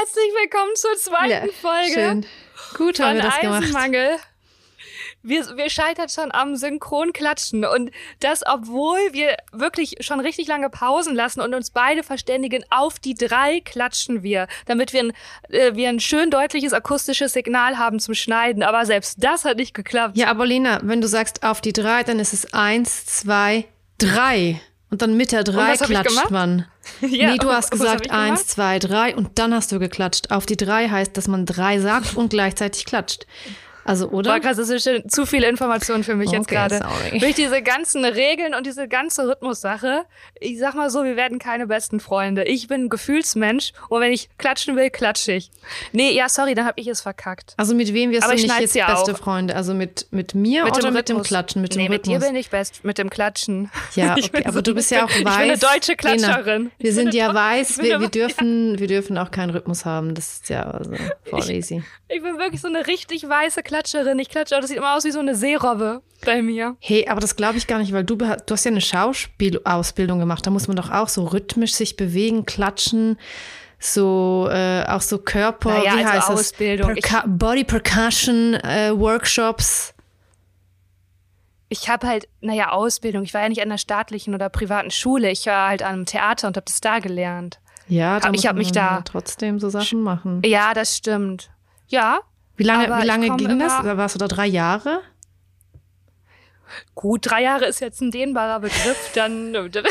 Herzlich willkommen zur zweiten Ja, Folge Schön. Gut haben wir das gemacht. Eisenmangel. Wir, wir scheitern schon am Synchronklatschen und das, obwohl wir wirklich schon richtig lange Pausen lassen und uns beide verständigen, auf die drei klatschen wir, damit wir ein, äh, wir ein schön deutliches akustisches Signal haben zum Schneiden. Aber selbst das hat nicht geklappt. Ja, aber Lena, wenn du sagst auf die drei, dann ist es eins, zwei, drei. Und dann mit der drei was hab ich klatscht gemacht? man. Ja, nee, du hast gesagt ich gemacht? eins, zwei, drei und dann hast du geklatscht. Auf die drei heißt, dass man drei sagt und gleichzeitig klatscht. Also, oder? Boah, krass, das ist schon zu viel Information für mich jetzt Okay, gerade. sorry. Durch diese ganzen Regeln und diese ganze Rhythmussache, ich sag mal so, wir werden keine besten Freunde. Ich bin ein Gefühlsmensch und wenn ich klatschen will, klatsche ich. Nee, ja, sorry, dann hab ich es verkackt. Also mit wem wirst Aber du ich nicht jetzt ja beste auch. Freunde? Also mit, mit mir oder mit dem Rhythmus. Klatschen, mit dem nee, mit dir Rhythmus? bin ich best, mit dem Klatschen. Ja, Ich okay, aber so- du bist ja auch weiß. Ich bin eine deutsche Klatscherin. Lena, Ich wir sind ja ich weiß, wir, wir, dürfen, wir dürfen auch keinen Rhythmus haben. Das ist ja also voll easy. Ich bin wirklich so eine richtig weiße Klatscherin. Ich klatsche, das sieht immer aus wie so eine Seerobbe bei mir. Hey, aber das glaube ich gar nicht, weil du, du hast ja eine Schauspielausbildung gemacht. Da muss man doch auch so rhythmisch sich bewegen, klatschen, so äh, auch so Körper, Naja, wie also heißt Ausbildung. das? Perca Body Percussion äh, Workshops. Ich habe halt, naja, Ausbildung. Ich war ja nicht an einer staatlichen oder privaten Schule. Ich war halt an einem Theater und habe das da gelernt. Ja, da Hab- muss ich hab man mich da- trotzdem so Sachen machen. Ja, das stimmt. Ja, Wie lange, aber wie lange ging das? warst du da drei Jahre? gut, drei Jahre ist jetzt ein dehnbarer Begriff. Dann würde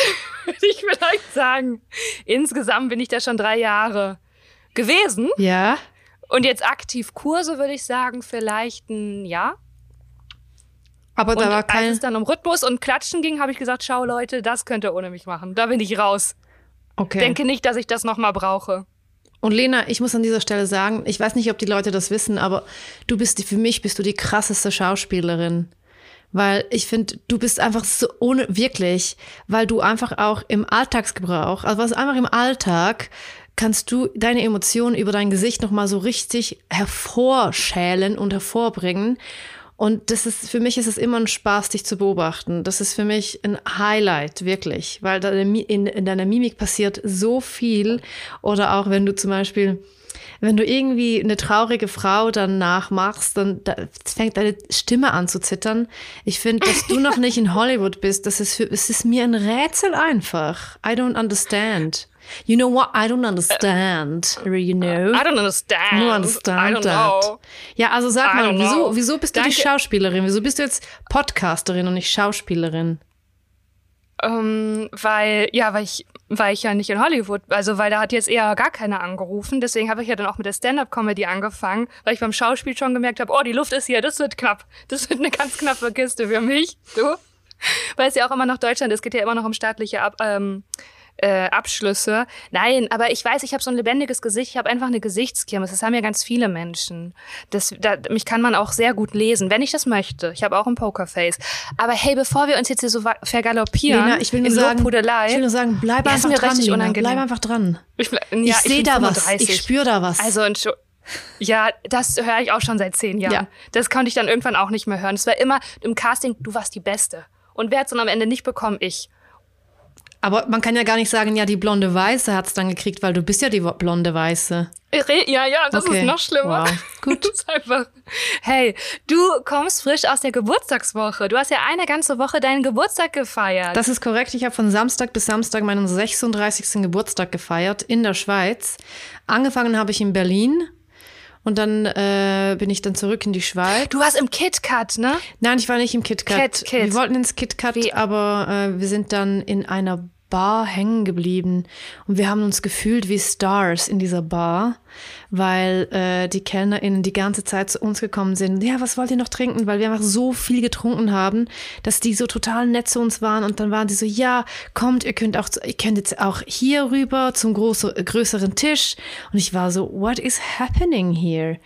ich vielleicht sagen, insgesamt bin ich da schon drei Jahre gewesen. Ja. Und jetzt aktiv Kurse würde ich sagen, vielleicht ein Jahr. Aber Und da war als kein. es dann um Rhythmus und Klatschen ging, habe ich gesagt, schau Leute, das könnt ihr ohne mich machen. Da bin ich raus. Okay. Denke nicht, dass ich das nochmal brauche. Und Lena, ich muss an dieser Stelle sagen, ich weiß nicht, ob die Leute das wissen, aber du bist für mich bist du die krasseste Schauspielerin. Weil ich finde, du bist einfach so ohne, wirklich, weil du einfach auch im Alltagsgebrauch, also was einfach im Alltag, kannst du deine Emotionen über dein Gesicht nochmal so richtig hervorschälen und hervorbringen. Und das ist, für mich ist es immer ein Spaß, dich zu beobachten. Das ist für mich ein Highlight, wirklich. Weil in, in deiner Mimik passiert so viel. Oder auch wenn du zum Beispiel, wenn du irgendwie eine traurige Frau dann nachmachst, dann da fängt deine Stimme an zu zittern. Ich finde, dass du noch nicht in Hollywood bist, das ist für, es ist mir ein Rätsel einfach. I don't understand. You know what? I don't understand. You know? I don't understand. You understand I don't that. know. Ja, also sag I mal, wieso, wieso bist du die Danke. Schauspielerin? Wieso bist du jetzt Podcasterin und nicht Schauspielerin? Ähm, weil, ja, weil ich, weil ich ja nicht in Hollywood, also weil da hat jetzt eher gar keiner angerufen. Deswegen habe ich ja dann auch mit der Stand-up-Comedy angefangen, weil ich beim Schauspiel schon gemerkt habe, oh, die Luft ist hier, das wird knapp. Das wird eine ganz knappe Kiste für mich. Du? Weil es ja auch immer noch Deutschland ist, geht ja immer noch um staatliche Ab ähm, äh, Abschlüsse. Nein, aber ich weiß, ich habe so ein lebendiges Gesicht, ich habe einfach eine Gesichtskirmes. Das haben ja ganz viele Menschen. Das, da, mich kann man auch sehr gut lesen, wenn ich das möchte. Ich habe auch ein Pokerface. Aber hey, bevor wir uns jetzt hier so vergaloppieren, Lena, ich will nur in sagen, Lobhudelei, ich will nur sagen, bleib Ja, einfach mir dran, Lena. unangenehm. Bleib einfach dran. ich, ble- Ich ja, sehe da was. 35. Ich spüre da was. Also, Entschu- ja, das höre ich auch schon seit zehn Jahren. Ja. Das konnte ich dann irgendwann auch nicht mehr hören. Es war immer im Casting, du warst die Beste. Und wer hat's dann am Ende nicht bekommen? Ich. Aber man kann ja gar nicht sagen, ja, die blonde Weiße hat's dann gekriegt, weil du bist ja die blonde Weiße. Re- Ja, ja, das Okay. ist noch schlimmer. Wow. Gut. Einfach. Hey, du kommst frisch aus der Geburtstagswoche. Du hast ja eine ganze Woche deinen Geburtstag gefeiert. Das ist korrekt. Ich habe von Samstag bis Samstag meinen 36. Geburtstag gefeiert in der Schweiz. Angefangen habe ich in Berlin und dann äh, bin ich dann zurück in die Schweiz. du warst im KitKat, ne? Nein, ich war nicht im KitKat. Kat- Kit. Wir wollten ins KitKat, aber äh, wir sind dann in einer Bar hängen geblieben und wir haben uns gefühlt wie Stars in dieser Bar, weil äh, die KellnerInnen die ganze Zeit zu uns gekommen sind. Ja, was wollt ihr noch trinken? Weil wir einfach so viel getrunken haben, dass die so total nett zu uns waren und dann waren die so, ja, kommt, ihr könnt auch, ihr könnt jetzt auch hier rüber zum große, größeren Tisch und ich war so, what is happening here?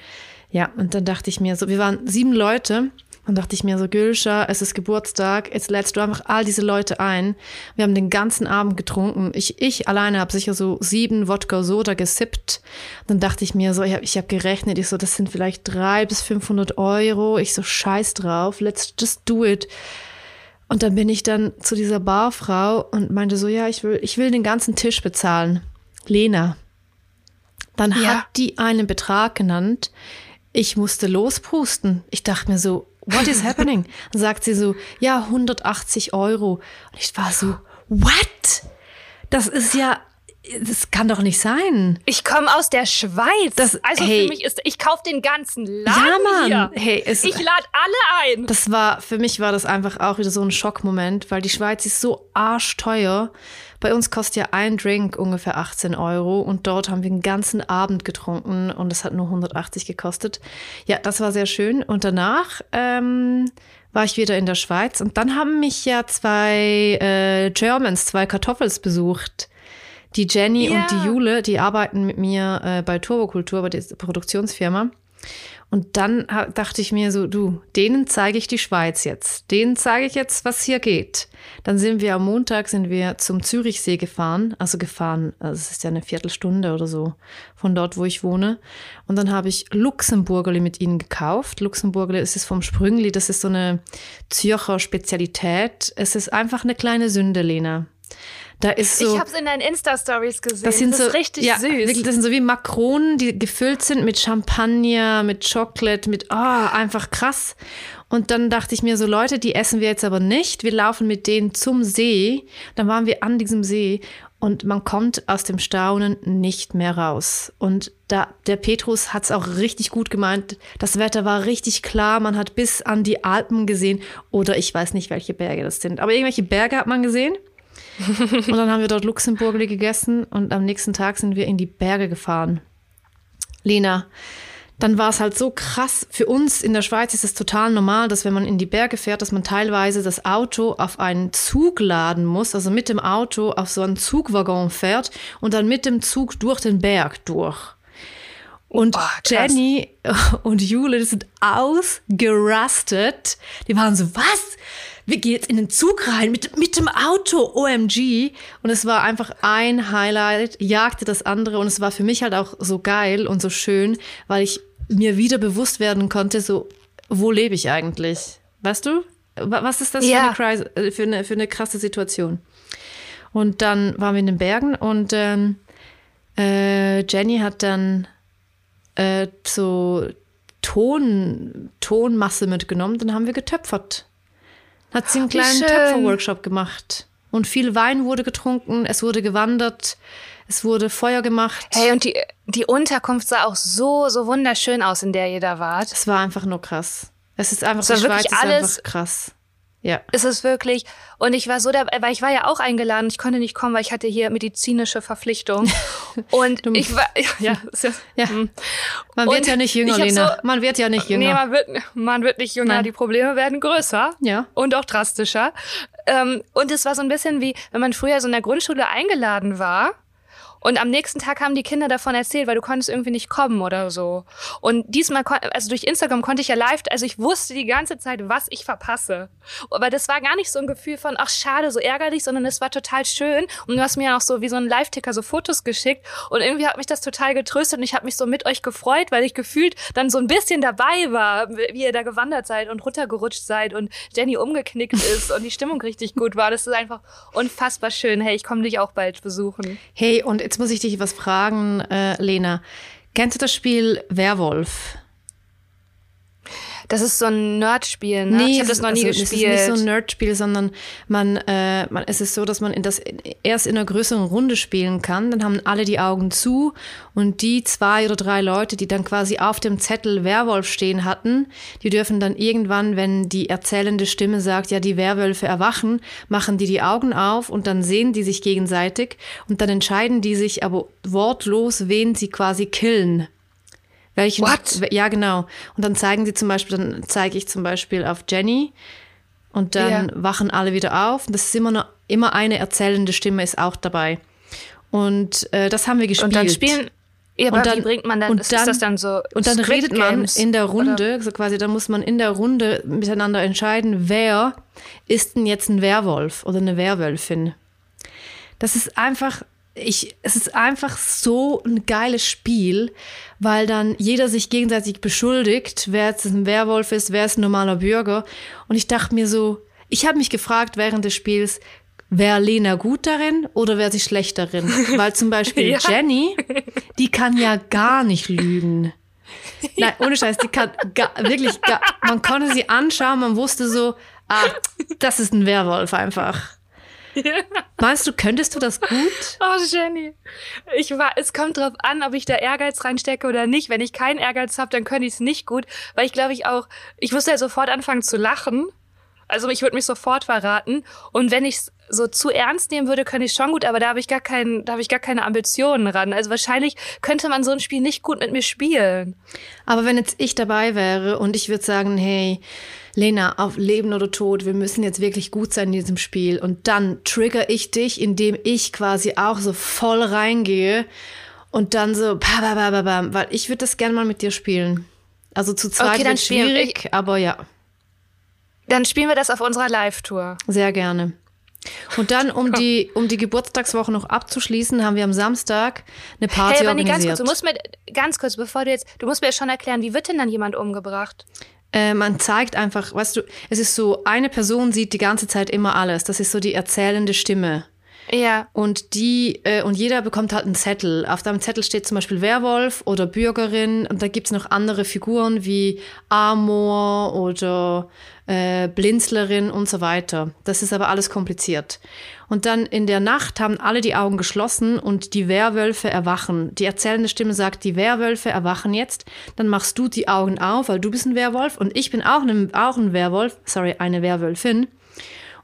Ja, und dann dachte ich mir so, wir waren sieben Leute. Und dachte ich mir so, Gülscha, es ist Geburtstag, jetzt lädst du einfach all diese Leute ein. Wir haben den ganzen Abend getrunken. Ich, ich alleine habe sicher so sieben Wodka Soda gesippt. Dann dachte ich mir so, ich habe ich hab gerechnet, ich so, das sind vielleicht drei bis 500 Euro. Ich so, scheiß drauf, let's just do it. Und dann bin ich dann zu dieser Barfrau und meinte so, ja, ich will, ich will den ganzen Tisch bezahlen. Lena, Dann Ja. hat die einen Betrag genannt. Ich musste lospusten. Ich dachte mir so, what is happening? Dann sagt sie so, ja, 180 Euro. Und ich war so, what? Das ist ja, das kann doch nicht sein. Ich komme aus der Schweiz. Das- also hey. für mich ist, ich kaufe den ganzen Laden Ja, Mann. hier. Hey, es- ich lade alle ein. Das war, für mich war das einfach auch wieder so ein Schockmoment, weil die Schweiz ist so arschteuer. Bei uns kostet ja ein Drink ungefähr 18 Euro und dort haben wir den ganzen Abend getrunken und es hat nur 180 gekostet. Ja, das war sehr schön. Und danach ähm, war ich wieder in der Schweiz und dann haben mich ja zwei äh, Germans, zwei Kartoffels besucht. Die Jenny Ja. und die Jule, die arbeiten mit mir äh, bei Turbokultur, bei dieser Produktionsfirma. Und dann dachte ich mir so, du, denen zeige ich die Schweiz jetzt. Denen zeige ich jetzt, was hier geht. Dann sind wir am Montag sind wir zum Zürichsee gefahren, also gefahren, also es ist ja eine Viertelstunde oder so von dort, wo ich wohne. Und dann habe ich Luxemburgerli mit ihnen gekauft. Luxemburgerli, es ist vom Sprüngli, das ist so eine Zürcher Spezialität. Es ist einfach eine kleine Sünde, Lena. Da ist so. ich habe es in deinen Insta-Stories gesehen. Das sind das so ist richtig ja, süß. Wirklich, das sind so wie Makronen, die gefüllt sind mit Champagner, mit Chocolate, mit ah einfach krass. Und dann dachte ich mir so Leute, die essen wir jetzt aber nicht. Wir laufen mit denen zum See. Dann waren wir an diesem See und man kommt aus dem Staunen nicht mehr raus. Und da der Petrus hat es auch richtig gut gemeint. Das Wetter war richtig klar. Man hat bis an die Alpen gesehen oder ich weiß nicht, welche Berge das sind, aber irgendwelche Berge hat man gesehen. Und dann haben wir dort Luxemburgli gegessen und am nächsten Tag sind wir in die Berge gefahren. Lena, dann war es halt so krass. Für uns in der Schweiz ist es total normal, dass wenn man in die Berge fährt, dass man teilweise das Auto auf einen Zug laden muss, also mit dem Auto auf so einen Zugwaggon fährt und dann mit dem Zug durch den Berg durch. Und Oh. Jenny und Jule die sind ausgerastet. Die waren so, was? Wir gehen jetzt in den Zug rein mit, mit dem Auto, OMG. Und es war einfach ein Highlight, jagte das andere. Und es war für mich halt auch so geil und so schön, weil ich mir wieder bewusst werden konnte, so, wo lebe ich eigentlich? Weißt du? Wa- Was ist das Ja. für, eine, Krise- äh, für, eine, für eine krasse Situation? Und dann waren wir in den Bergen und ähm, äh, Jenny hat dann äh, so Ton, Tonmasse mitgenommen, dann haben wir getöpfert. Hat sie einen kleinen. Töpferworkshop gemacht. Und viel Wein wurde getrunken, es wurde gewandert, es wurde Feuer gemacht. Hey, und die, die Unterkunft sah auch so, so wunderschön aus, in der ihr da wart. Es war einfach nur krass. Es ist einfach, Es war die Schweiz wirklich ist alles- einfach krass. Ja. ist es wirklich. Und ich war so dabei, weil ich war ja auch eingeladen. Ich konnte nicht kommen, weil ich hatte hier medizinische Verpflichtung. Und ich war, Ja. ist ja- Ja. hm. Man wird ja nicht jünger, Lena. so- man wird ja nicht jünger. Nee, man wird, man wird nicht jünger, Nein. die Probleme werden größer. Ja. Und auch drastischer. Ähm, und es war so ein bisschen wie, wenn man früher so in der Grundschule eingeladen war. Und am nächsten Tag haben die Kinder davon erzählt, weil du konntest irgendwie nicht kommen oder so. Und diesmal, also durch Instagram konnte ich ja live, also ich wusste die ganze Zeit, was ich verpasse. Aber das war gar nicht so ein Gefühl von, ach schade, so ärgerlich, sondern es war total schön. Und du hast mir auch so wie so ein Live-Ticker so Fotos geschickt. Und irgendwie hat mich das total getröstet und ich habe mich so mit euch gefreut, weil ich gefühlt dann so ein bisschen dabei war, wie ihr da gewandert seid und runtergerutscht seid und Jenny umgeknickt ist und die Stimmung richtig gut war. Das ist einfach unfassbar schön. Hey, ich komme dich auch bald besuchen. Hey, und jetzt muss ich dich was fragen, äh, Lena. Kennst du das Spiel Werwolf? Das ist so ein Nerdspiel, ne? ich habe das noch nie also, gespielt. Es ist nicht so ein Nerdspiel, sondern man, äh, man, es ist so, dass man in das erst in einer größeren Runde spielen kann. Dann haben alle die Augen zu und die zwei oder drei Leute, die dann quasi auf dem Zettel Werwolf stehen hatten, die dürfen dann irgendwann, wenn die erzählende Stimme sagt, ja, die Werwölfe erwachen, machen die die Augen auf und dann sehen die sich gegenseitig und dann entscheiden die sich aber wortlos, wen sie quasi killen. Welchen, What? Ja, genau. Und dann zeigen sie zum Beispiel, dann zeige ich zum Beispiel auf Jenny und dann Ja. wachen alle wieder auf. Und das ist immer, noch, immer eine erzählende Stimme ist auch dabei. Und äh, das haben wir gespielt. und dann spielen. Ja, Und dann- bringt man dann, und ist dann- das dann so? Und dann Squid redet man Games? in der Runde, so quasi, dann muss man in der Runde miteinander entscheiden, wer ist denn jetzt ein Werwolf oder eine Werwölfin. Das ist einfach, ich, es ist einfach so ein geiles Spiel, weil dann jeder sich gegenseitig beschuldigt, wer jetzt ein Werwolf ist, wer ist ein normaler Bürger. Und ich dachte mir so, ich habe mich gefragt während des Spiels, wäre Lena gut darin oder wäre sie schlecht darin? Weil zum Beispiel ja. Jenny, die kann ja gar nicht lügen. Nein, ohne Scheiß, die kann gar, wirklich, gar, man konnte sie anschauen, man wusste so, ah, das ist ein Werwolf einfach. Meinst du, könntest du das gut? Oh, Jenny. Ich war, es kommt drauf an, ob ich da Ehrgeiz reinstecke oder nicht. Wenn ich keinen Ehrgeiz habe, dann könnte ich es nicht gut, weil ich glaube ich auch, ich musste ja sofort anfangen zu lachen. Also ich würde mich sofort verraten. Und wenn ich es so zu ernst nehmen würde, könnte ich schon gut, aber da habe ich gar keinen, da habe ich gar keine Ambitionen ran. Also wahrscheinlich könnte man so ein Spiel nicht gut mit mir spielen. Aber wenn jetzt ich dabei wäre und ich würde sagen, hey, Lena, auf Leben oder Tod, wir müssen jetzt wirklich gut sein in diesem Spiel. Und dann trigger ich dich, indem ich quasi auch so voll reingehe und dann so, ba, ba, ba, ba, ba, weil ich würde das gerne mal mit dir spielen. Also zu zweit okay, wird schwierig, ich, aber ja. Dann spielen wir das auf unserer Live-Tour. Sehr gerne. Und dann, um die, um die Geburtstagswoche noch abzuschließen, haben wir am Samstag eine Party hey, organisiert. Ganz kurz, du musst mir, ganz kurz, bevor du jetzt, du musst mir schon erklären, wie wird denn dann jemand umgebracht? Äh, man zeigt einfach, weißt du, es ist so, eine Person sieht die ganze Zeit immer alles. Das ist so die erzählende Stimme. Ja. Und die, äh, und jeder bekommt halt einen Zettel. Auf deinem Zettel steht zum Beispiel Werwolf oder Bürgerin und da gibt's noch andere Figuren wie Amor oder äh, Blinzlerin und so weiter. Das ist aber alles kompliziert. Und dann in der Nacht haben alle die Augen geschlossen und die Werwölfe erwachen. Die erzählende Stimme sagt, die Werwölfe erwachen jetzt. Dann machst du die Augen auf, weil du bist ein Werwolf und ich bin auch, ein, auch ein Werwolf, sorry, eine Werwölfin.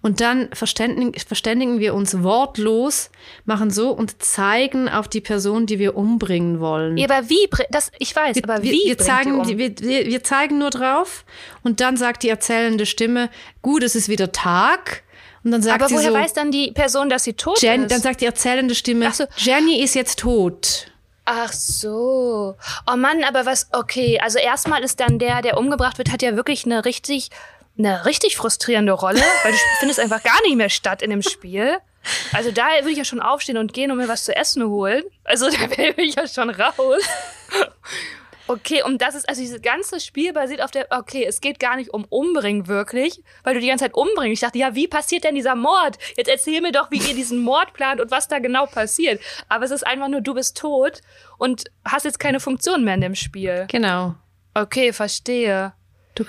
Und dann verständigen, verständigen wir uns wortlos, machen so und zeigen auf die Person, die wir umbringen wollen. Ja, aber wie, das, ich weiß, wir, aber wie? Wir, wir zeigen, um? wir, wir zeigen nur drauf und dann sagt die erzählende Stimme, gut, es ist wieder Tag. Und dann sagt aber sie woher so, weiß dann die Person, dass sie tot Jen, ist? Dann sagt die erzählende Stimme, so. Jenny ist jetzt tot. Ach so. Oh Mann, aber was, okay, also erstmal ist dann der, der umgebracht wird, hat ja wirklich eine richtig eine richtig frustrierende Rolle, weil du findest einfach gar nicht mehr statt in dem Spiel. Also da würde ich ja schon aufstehen und gehen und mir was zu essen holen. Also da wäre ich ja schon raus. Okay, und das ist, also dieses ganze Spiel basiert auf der, okay, es geht gar nicht um Umbringen wirklich, weil du die ganze Zeit umbringst. Ich dachte, ja, wie passiert denn dieser Mord? Jetzt erzähl mir doch, wie ihr diesen Mord plant und was da genau passiert. Aber es ist einfach nur, du bist tot und hast jetzt keine Funktion mehr in dem Spiel. Genau. Okay, verstehe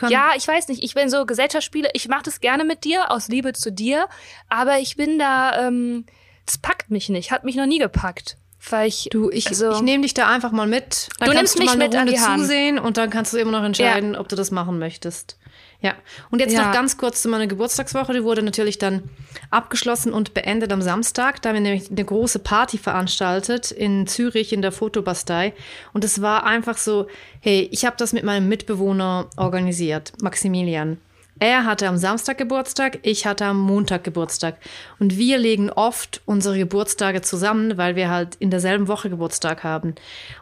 ja, ich weiß nicht. Ich bin so Gesellschaftsspiele. Ich mache das gerne mit dir aus Liebe zu dir, aber ich bin da. Ähm, das packt mich nicht. Hat mich noch nie gepackt. Weil ich, du, ich, also, ich nehme dich da einfach mal mit. Dann du nimmst mich mit an die Hand. zusehen und dann kannst du immer noch entscheiden, ja. ob du das machen möchtest. Ja. Und jetzt ja. noch ganz kurz zu meiner Geburtstagswoche. Die wurde natürlich dann abgeschlossen und beendet am Samstag. Da haben wir nämlich eine große Party veranstaltet in Zürich in der Fotobastei. Und es war einfach so, hey, ich habe das mit meinem Mitbewohner organisiert, Maximilian. Er hatte am Samstag Geburtstag, ich hatte am Montag Geburtstag. Und wir legen oft unsere Geburtstage zusammen, weil wir halt in derselben Woche Geburtstag haben. Und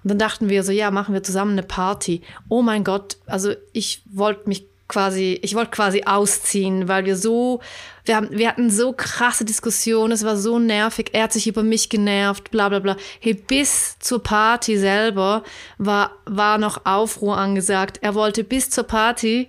dann dachten wir so, ja, machen wir zusammen eine Party. Oh mein Gott, also ich wollte mich quasi, ich wollte quasi ausziehen, weil wir so, wir, haben, wir hatten so krasse Diskussionen, es war so nervig, er hat sich über mich genervt, bla bla bla. Hey, bis zur Party selber war, war noch Aufruhr angesagt. Er wollte bis zur Party,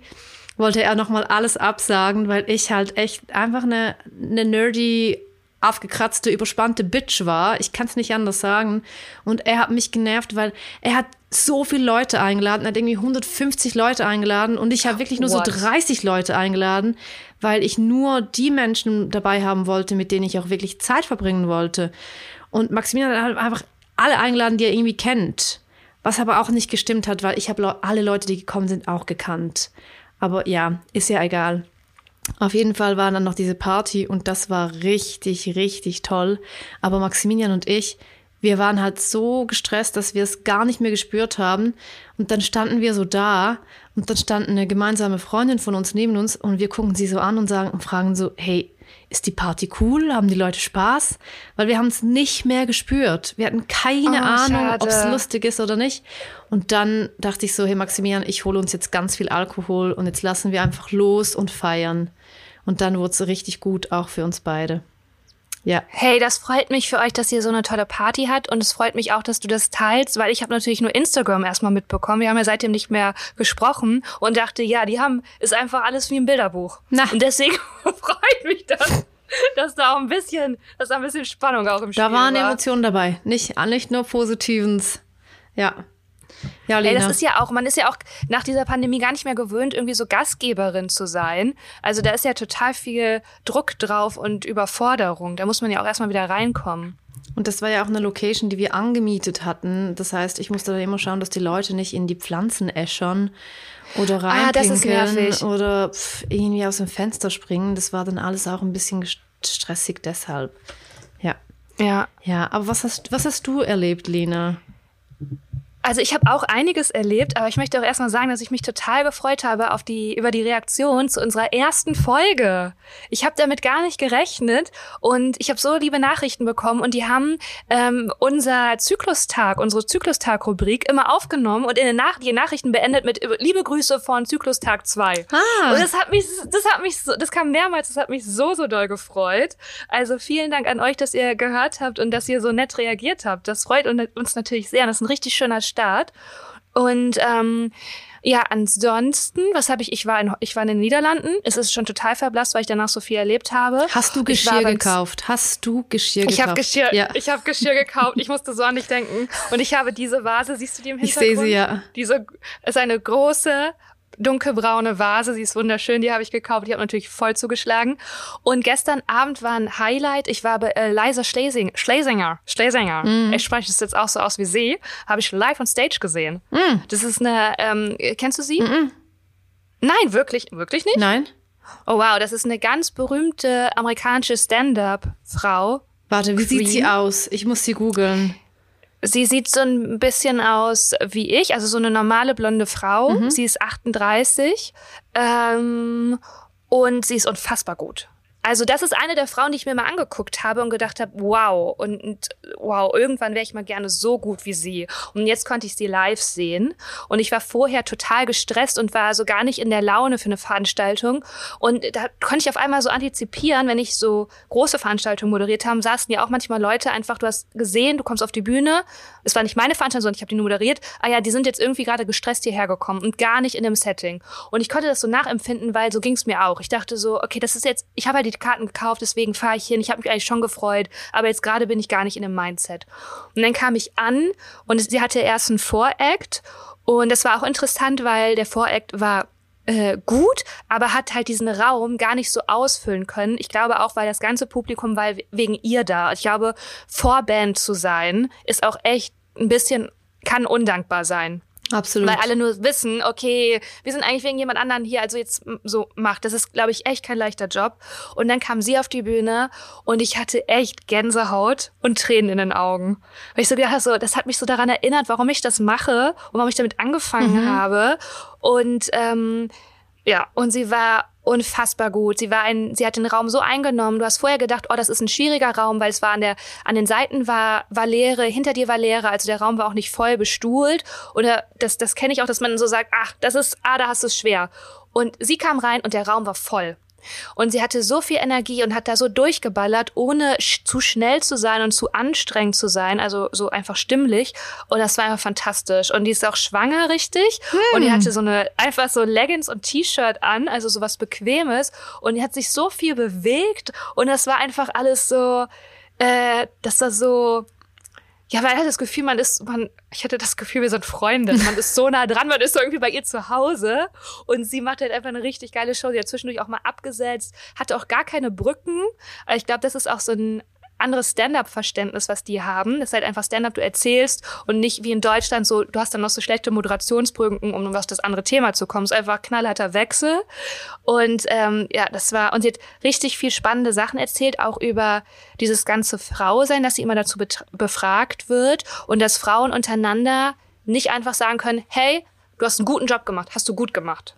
wollte er nochmal alles absagen, weil ich halt echt einfach eine, eine nerdy aufgekratzte, überspannte Bitch war. Ich kann es nicht anders sagen. Und er hat mich genervt, weil er hat so viele Leute eingeladen, er hat irgendwie 150 Leute eingeladen und ich habe wirklich nur What? so 30 Leute eingeladen, weil ich nur die Menschen dabei haben wollte, mit denen ich auch wirklich Zeit verbringen wollte. Und Maximilian hat einfach alle eingeladen, die er irgendwie kennt. Was aber auch nicht gestimmt hat, weil ich habe alle Leute, die gekommen sind, auch gekannt. Aber ja, ist ja egal. Auf jeden Fall war dann noch diese Party und das war richtig, richtig toll. Aber Maximilian und ich, wir waren halt so gestresst, dass wir es gar nicht mehr gespürt haben. Und dann standen wir so da und dann stand eine gemeinsame Freundin von uns neben uns und wir gucken sie so an und sagen und fragen so, hey, ist die Party cool? Haben die Leute Spaß? Weil wir haben es nicht mehr gespürt. Wir hatten keine oh, Ahnung, ob es lustig ist oder nicht. Und dann dachte ich so, hey Maximilian, ich hole uns jetzt ganz viel Alkohol und jetzt lassen wir einfach los und feiern. Und dann wurde es richtig gut, auch für uns beide. Ja. Hey, das freut mich für euch, dass ihr so eine tolle Party habt und es freut mich auch, dass du das teilst, weil ich habe natürlich nur Instagram erstmal mitbekommen. Wir haben ja seitdem nicht mehr gesprochen und dachte, ja, die haben ist einfach alles wie ein Bilderbuch. Na. Und deswegen freut mich das. dass da auch ein bisschen, dass da ein bisschen Spannung auch im Spiel Da waren war. Emotionen dabei. Nicht, nicht nur Positivens. Ja. Ja, Ey, Lena. das ist ja auch, man ist ja auch nach dieser Pandemie gar nicht mehr gewöhnt, irgendwie so Gastgeberin zu sein. Also da ist ja total viel Druck drauf und Überforderung. Da muss man ja auch erstmal wieder reinkommen. Und das war ja auch eine Location, die wir angemietet hatten. Das heißt, ich musste da immer schauen, dass die Leute nicht in die Pflanzen äschern oder Ah, reinpinkeln nervig. oder irgendwie aus dem Fenster springen. Das war dann alles auch ein bisschen stressig deshalb. Ja. Ja. Ja, aber was hast, was hast du erlebt, Lena? Also ich habe auch einiges erlebt, aber ich möchte auch erstmal sagen, dass ich mich total gefreut habe auf die, über die Reaktion zu unserer ersten Folge. Ich habe damit gar nicht gerechnet und ich habe so liebe Nachrichten bekommen und die haben ähm, unser Zyklustag, unsere Zyklustag-Rubrik immer aufgenommen und in den Nach die Nachrichten beendet mit äh, liebe Grüße von Zyklustag 2. Ah. Und das hat mich, das hat mich so, das kam mehrmals, das hat mich so, so doll gefreut. Also vielen Dank an euch, dass ihr gehört habt und dass ihr so nett reagiert habt. Das freut uns natürlich sehr. Das ist ein richtig schöner Start. Und ähm, ja, ansonsten, was habe ich? Ich war in ich war in den Niederlanden. Es ist schon total verblasst, weil ich danach so viel erlebt habe. Hast du Ich Geschirr gekauft? Hast du Geschirr Ich gekauft? habe Geschirr, Ja. ich habe Geschirr gekauft. Ich musste so an dich denken. Und ich habe diese Vase, siehst du die im Ich Hintergrund? sehe sie, ja. Diese ist eine große dunkelbraune Vase, sie ist wunderschön, die habe ich gekauft, die habe natürlich voll zugeschlagen. Und gestern Abend war ein Highlight, ich war bei äh, Liza Schlesing, Schlesinger, Schlesinger, Mhm. ich spreche es jetzt auch so aus wie sie, habe ich live on stage gesehen. Mhm. Das ist eine, ähm, kennst du sie? Nein, wirklich, wirklich nicht? Nein? Oh wow, das ist eine ganz berühmte amerikanische Stand-up-Frau. Warte, wie sieht sie Queen? aus? Ich muss sie googeln. Sie sieht so ein bisschen aus wie ich, also so eine normale blonde Frau. Mhm. Sie ist 38 ähm, und sie ist unfassbar gut. Also das ist eine der Frauen, die ich mir mal angeguckt habe und gedacht habe, wow, und, wow, irgendwann wäre ich mal gerne so gut wie sie. Und jetzt konnte ich sie live sehen. Und ich war vorher total gestresst und war so gar nicht in der Laune für eine Veranstaltung. Und da konnte ich auf einmal so antizipieren, wenn ich so große Veranstaltungen moderiert habe, saßen ja auch manchmal Leute einfach, du hast gesehen, du kommst auf die Bühne. Es war nicht meine Veranstaltung, sondern ich habe die nur moderiert. Ah ja, die sind jetzt irgendwie gerade gestresst hierher gekommen und gar nicht in dem Setting. Und ich konnte das so nachempfinden, weil so ging es mir auch. Ich dachte so, okay, das ist jetzt, ich habe halt die Karten gekauft, deswegen fahre ich hin. Ich habe mich eigentlich schon gefreut, aber jetzt gerade bin ich gar nicht in dem Mindset. Und dann kam ich an und sie hatte erst einen Voract und das war auch interessant, weil der Voract war äh, gut, aber hat halt diesen Raum gar nicht so ausfüllen können. Ich glaube auch, weil das ganze Publikum war wegen ihr da. Ich glaube, Vorband zu sein, ist auch echt ein bisschen, kann undankbar sein. Absolut. Weil alle nur wissen, okay, wir sind eigentlich wegen jemand anderen hier, also jetzt so macht. Das ist, glaube ich, echt kein leichter Job. Und dann kam sie auf die Bühne und ich hatte echt Gänsehaut und Tränen in den Augen. Weil ich so gedacht habe, so, das hat mich so daran erinnert, warum ich das mache und warum ich damit angefangen habe. Und ähm, ja, und sie war unfassbar gut. Sie war ein, sie hat den Raum so eingenommen. Du hast vorher gedacht, oh, das ist ein schwieriger Raum, weil es war an der, an den Seiten war, war Leere, hinter dir war Leere, also der Raum war auch nicht voll bestuhlt. Oder das, das kenne ich auch, dass man so sagt, ach, das ist, ah, da hast du es schwer. Und sie kam rein und der Raum war voll. Und sie hatte so viel Energie und hat da so durchgeballert, ohne sch zu schnell zu sein und zu anstrengend zu sein, also so einfach stimmlich. Und das war einfach fantastisch. Und die ist auch schwanger, richtig. Und die hatte so eine, einfach so Leggings und T-Shirt an, also so was Bequemes. Und die hat sich so viel bewegt. Und das war einfach alles so, äh, das war so, ja, man hat das Gefühl, man ist, man, ich hatte das Gefühl, wir sind Freunde. Man ist so nah dran, man ist so irgendwie bei ihr zu Hause und sie macht halt einfach eine richtig geile Show. Sie hat zwischendurch auch mal abgesetzt, hatte auch gar keine Brücken. Ich glaube, das ist auch so ein anderes Stand-up-Verständnis, was die haben. Das ist halt einfach Stand-up, du erzählst und nicht wie in Deutschland so, du hast dann noch so schlechte Moderationsbrücken, um auf das andere Thema zu kommen. Es ist einfach knallharter Wechsel. Und ähm, ja, das war, und sie hat richtig viel spannende Sachen erzählt, auch über dieses ganze Frausein, dass sie immer dazu befragt wird und dass Frauen untereinander nicht einfach sagen können, hey, du hast einen guten Job gemacht, hast du gut gemacht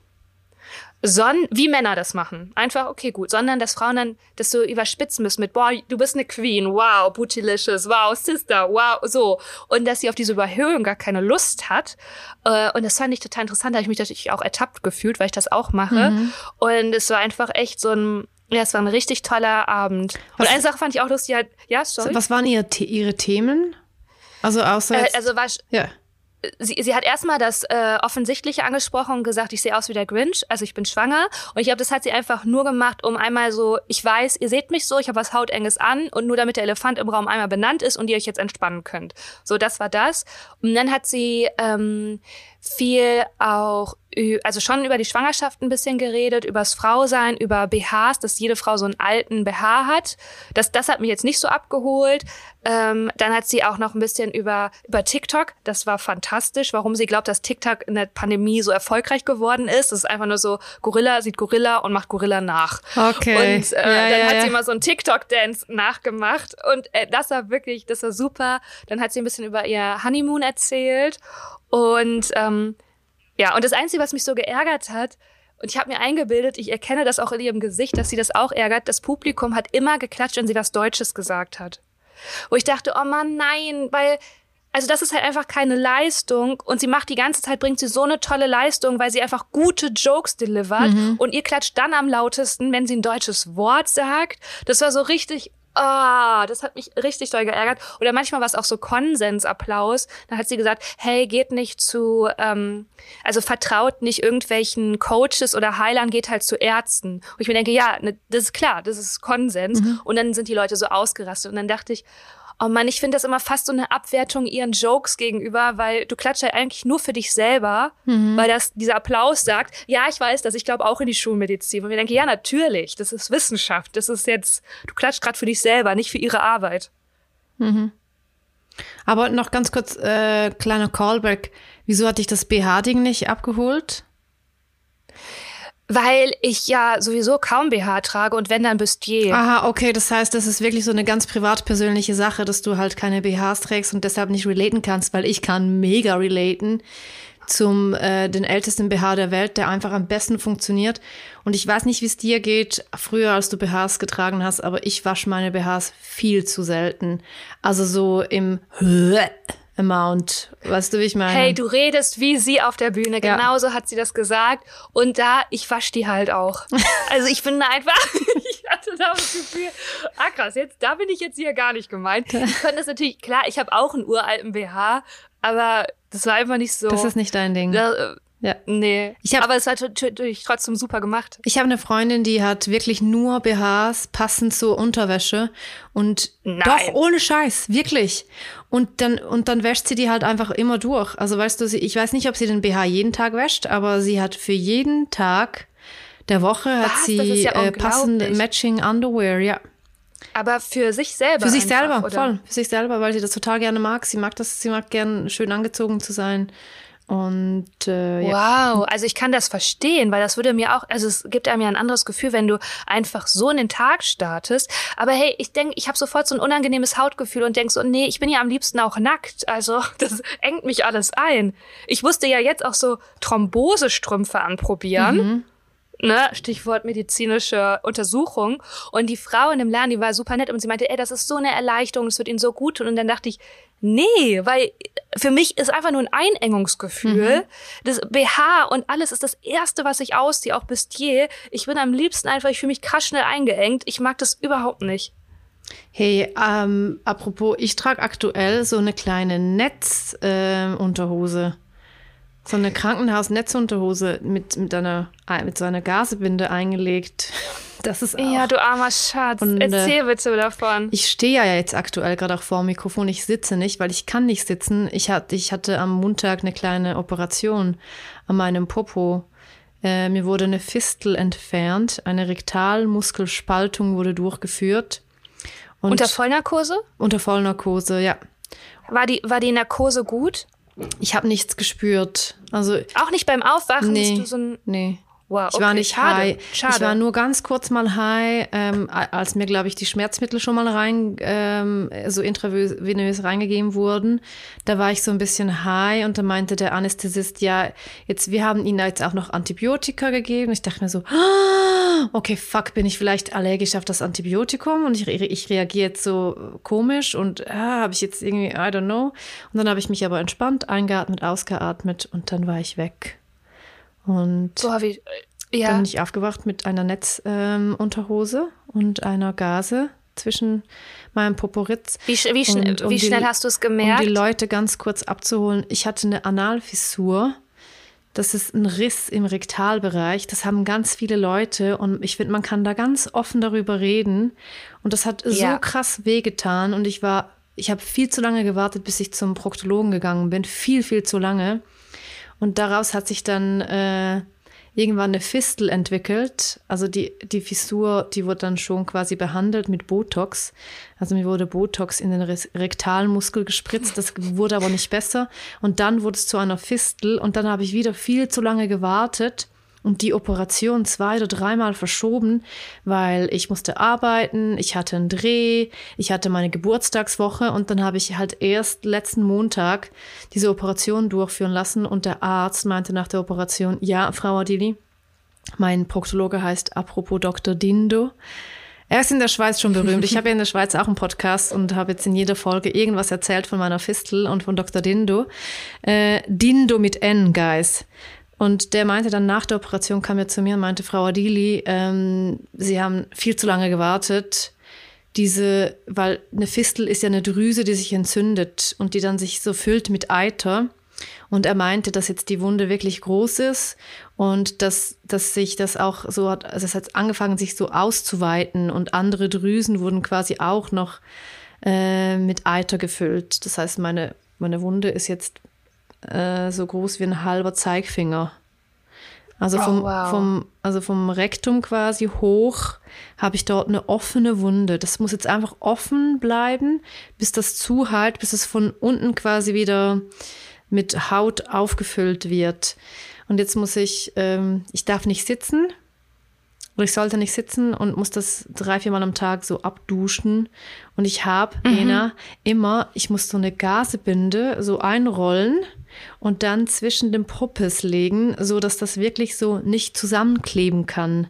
sondern wie Männer das machen. Einfach, okay, gut. Sondern, dass Frauen dann das so überspitzen müssen mit, boah, du bist eine Queen, wow, bootylicious, wow, Sister, wow, so. Und dass sie auf diese Überhöhung gar keine Lust hat. Äh, Und das fand ich total interessant. Da habe ich mich natürlich auch ertappt gefühlt, weil ich das auch mache. Und es war einfach echt so ein, ja, es war ein richtig toller Abend. Und Was- eine Sache fand ich auch lustig, halt, ja, sorry. Was waren ihr, The- ihre Themen? Also außer Äh, also war, ja. Sie, sie hat erstmal das äh, Offensichtliche angesprochen und gesagt, ich sehe aus wie der Grinch, also ich bin schwanger. Und ich glaube, das hat sie einfach nur gemacht, um einmal so, ich weiß, ihr seht mich so, ich habe was Hautenges an und nur damit der Elefant im Raum einmal benannt ist und ihr euch jetzt entspannen könnt. So, das war das. Und dann hat sie ähm, viel auch also schon über die Schwangerschaft ein bisschen geredet, übers Frausein, über BHs, dass jede Frau so einen alten BH hat. Das, das hat mich jetzt nicht so abgeholt. Ähm, dann hat sie auch noch ein bisschen über, über TikTok. Das war fantastisch, warum sie glaubt, dass TikTok in der Pandemie so erfolgreich geworden ist. Das ist einfach nur so, Gorilla sieht Gorilla und macht Gorilla nach. Okay. Und äh, ja, dann ja, hat ja. sie immer so einen TikTok-Dance nachgemacht. Und äh, das war wirklich, das war super. Dann hat sie ein bisschen über ihr Honeymoon erzählt. Und ähm, ja, und das Einzige, was mich so geärgert hat, und ich habe mir eingebildet, ich erkenne das auch in ihrem Gesicht, dass sie das auch ärgert, das Publikum hat immer geklatscht, wenn sie was Deutsches gesagt hat. Wo ich dachte, oh Mann, nein, weil, also das ist halt einfach keine Leistung und sie macht die ganze Zeit, bringt sie so eine tolle Leistung, weil sie einfach gute Jokes delivert mhm. und ihr klatscht dann am lautesten, wenn sie ein deutsches Wort sagt. Das war so richtig, ah, das hat mich richtig doll geärgert. Oder manchmal war es auch so Konsensapplaus. Dann hat sie gesagt, hey, geht nicht zu, ähm, also vertraut nicht irgendwelchen Coaches oder Heilern, geht halt zu Ärzten. Und ich mir denke, ja, ne, das ist klar, das ist Konsens. Mhm. Und dann sind die Leute so ausgerastet. Und dann dachte ich, Oh man, ich finde das immer fast so eine Abwertung ihren Jokes gegenüber, weil du klatscht ja eigentlich nur für dich selber, mhm. weil das dieser Applaus sagt, ja, ich weiß das, ich glaube auch in die Schulmedizin. Und wir denken, ja, natürlich, das ist Wissenschaft, das ist jetzt, du klatscht gerade für dich selber, nicht für ihre Arbeit. Mhm. Aber noch ganz kurz, äh, kleiner Callback. Wieso hat dich das BH-Ding nicht abgeholt? Weil ich ja sowieso kaum BH trage und wenn dann Bustier. Aha, okay, das heißt, das ist wirklich so eine ganz privat persönliche Sache, dass du halt keine BHs trägst und deshalb nicht relaten kannst, weil ich kann mega relaten zum äh, den ältesten BH der Welt, der einfach am besten funktioniert. Und ich weiß nicht, wie es dir geht, früher als du BHs getragen hast, aber ich wasche meine BHs viel zu selten. Also so im Amount. Weißt du, wie ich meine? Hey, du redest wie sie auf der Bühne. Ja. Genauso hat sie das gesagt. Und da, ich wasch die halt auch. Also ich finde einfach, ich hatte da das Gefühl, ah krass, jetzt, da bin ich jetzt hier gar nicht gemeint. Ich könnte das natürlich, klar, ich habe auch einen uralten BH, aber das war einfach nicht so. Das ist nicht dein Ding. Da, ja. Nee. Ich hab, aber es war natürlich trotzdem super gemacht. Ich habe eine Freundin, die hat wirklich nur BHs passend zur Unterwäsche und Nein. doch ohne Scheiß, wirklich. Und dann, und dann wäscht sie die halt einfach immer durch. Also weißt du, sie, ich weiß nicht, ob sie den BH jeden Tag wäscht, aber sie hat für jeden Tag der Woche Was? hat sie ja äh, passende Matching Underwear, ja. Aber für sich selber. Für sich einfach, selber, oder? voll. Für sich selber, weil sie das total gerne mag. Sie mag das, sie mag gern schön angezogen zu sein. Und äh, ja. Wow, also ich kann das verstehen, weil das würde mir auch, also es gibt einem ja ein anderes Gefühl, wenn du einfach so in den Tag startest. Aber hey, ich denke, ich habe sofort so ein unangenehmes Hautgefühl und denk so, nee, ich bin ja am liebsten auch nackt. Also das engt mich alles ein. Ich musste ja jetzt auch so Thrombosestrümpfe anprobieren. Mhm ne, Stichwort medizinische Untersuchung. Und die Frau in dem Laden, die war super nett und sie meinte, ey, das ist so eine Erleichterung, das wird ihnen so gut tun. Und dann dachte ich, nee, weil für mich ist einfach nur ein Einengungsgefühl. Mhm. Das BH und alles ist das Erste, was ich ausziehe, auch Bustier. Ich bin am liebsten einfach, ich fühle mich krass schnell eingeengt. Ich mag das überhaupt nicht. Hey, ähm, apropos, ich trage aktuell so eine kleine Netzunterhose. Äh, so eine Krankenhausnetzunterhose mit, mit, einer, mit so einer Gasebinde eingelegt. Das ist auch. Ja, du armer Schatz. Und, äh, Erzähl bitte davon. Ich stehe ja jetzt aktuell gerade auch vor dem Mikrofon. Ich sitze nicht, weil ich kann nicht sitzen. Ich hatte, ich hatte am Montag eine kleine Operation an meinem Popo. Äh, mir wurde eine Fistel entfernt. Eine Rektalmuskelspaltung wurde durchgeführt. Und unter Vollnarkose? Unter Vollnarkose, ja. War die, war die Narkose gut? Ich habe nichts gespürt. Also auch nicht beim Aufwachen, nee, du so ein nee. Wow, okay, ich war nicht schade, high. Schade. Ich war nur ganz kurz mal high, ähm, als mir, glaube ich, die Schmerzmittel schon mal rein, ähm, so intravenös reingegeben wurden. Da war ich so ein bisschen high und da meinte der Anästhesist, ja, jetzt, wir haben Ihnen jetzt auch noch Antibiotika gegeben. Ich dachte mir so, ah, okay, fuck, bin ich vielleicht allergisch auf das Antibiotikum und ich, ich reagiere jetzt so komisch und ah, habe ich jetzt irgendwie, I don't know. Und dann habe ich mich aber entspannt, eingeatmet, ausgeatmet und dann war ich weg. Und so wie, ja. dann bin ich aufgewacht mit einer Netzunterhose ähm, und einer Gase zwischen meinem Poporitz. Wie, wie, schn- um wie die- schnell hast du es gemerkt? Um die Leute ganz kurz abzuholen, ich hatte eine Analfissur. Das ist ein Riss im Rektalbereich. Das haben ganz viele Leute und ich finde, man kann da ganz offen darüber reden. Und das hat so Ja. krass wehgetan und ich war, ich habe viel zu lange gewartet, bis ich zum Proktologen gegangen bin. Viel, viel zu lange. Und daraus hat sich dann äh, irgendwann eine Fistel entwickelt. Also die, die Fissur, die wurde dann schon quasi behandelt mit Botox. Also mir wurde Botox in den Rektalmuskel gespritzt. Das wurde aber nicht besser. Und dann wurde es zu einer Fistel. Und dann habe ich wieder viel zu lange gewartet und die Operation zwei oder dreimal verschoben, weil ich musste arbeiten, ich hatte einen Dreh, ich hatte meine Geburtstagswoche und dann habe ich halt erst letzten Montag diese Operation durchführen lassen und der Arzt meinte nach der Operation, ja, Frau Adili, mein Proktologe heißt apropos Dr. Dindo. Er ist in der Schweiz schon berühmt. Ich habe ja in der Schweiz auch einen Podcast und habe jetzt in jeder Folge irgendwas erzählt von meiner Fistel und von Dr. Dindo. Äh, Dindo mit N, Guys. Und der meinte dann nach der Operation, kam er zu mir und meinte, Frau Adili, ähm, Sie haben viel zu lange gewartet. Diese, weil eine Fistel ist ja eine Drüse, die sich entzündet und die dann sich so füllt mit Eiter. Und er meinte, dass jetzt die Wunde wirklich groß ist und dass, dass sich das auch so hat, also es hat angefangen, sich so auszuweiten und andere Drüsen wurden quasi auch noch äh, mit Eiter gefüllt. Das heißt, meine, meine Wunde ist jetzt äh, so groß wie ein halber Zeigfinger. Also Oh, vom, wow. vom, also vom Rektum quasi hoch habe ich dort eine offene Wunde. Das muss jetzt einfach offen bleiben, bis das zuhalt, bis es von unten quasi wieder mit Haut aufgefüllt wird. Und jetzt muss ich, ähm, ich darf nicht sitzen, oder ich sollte nicht sitzen und muss das drei, viermal am Tag so abduschen. Und ich habe, Lena, immer, ich muss so eine Gasebinde so einrollen und dann zwischen dem Poppes legen, so dass das wirklich so nicht zusammenkleben kann.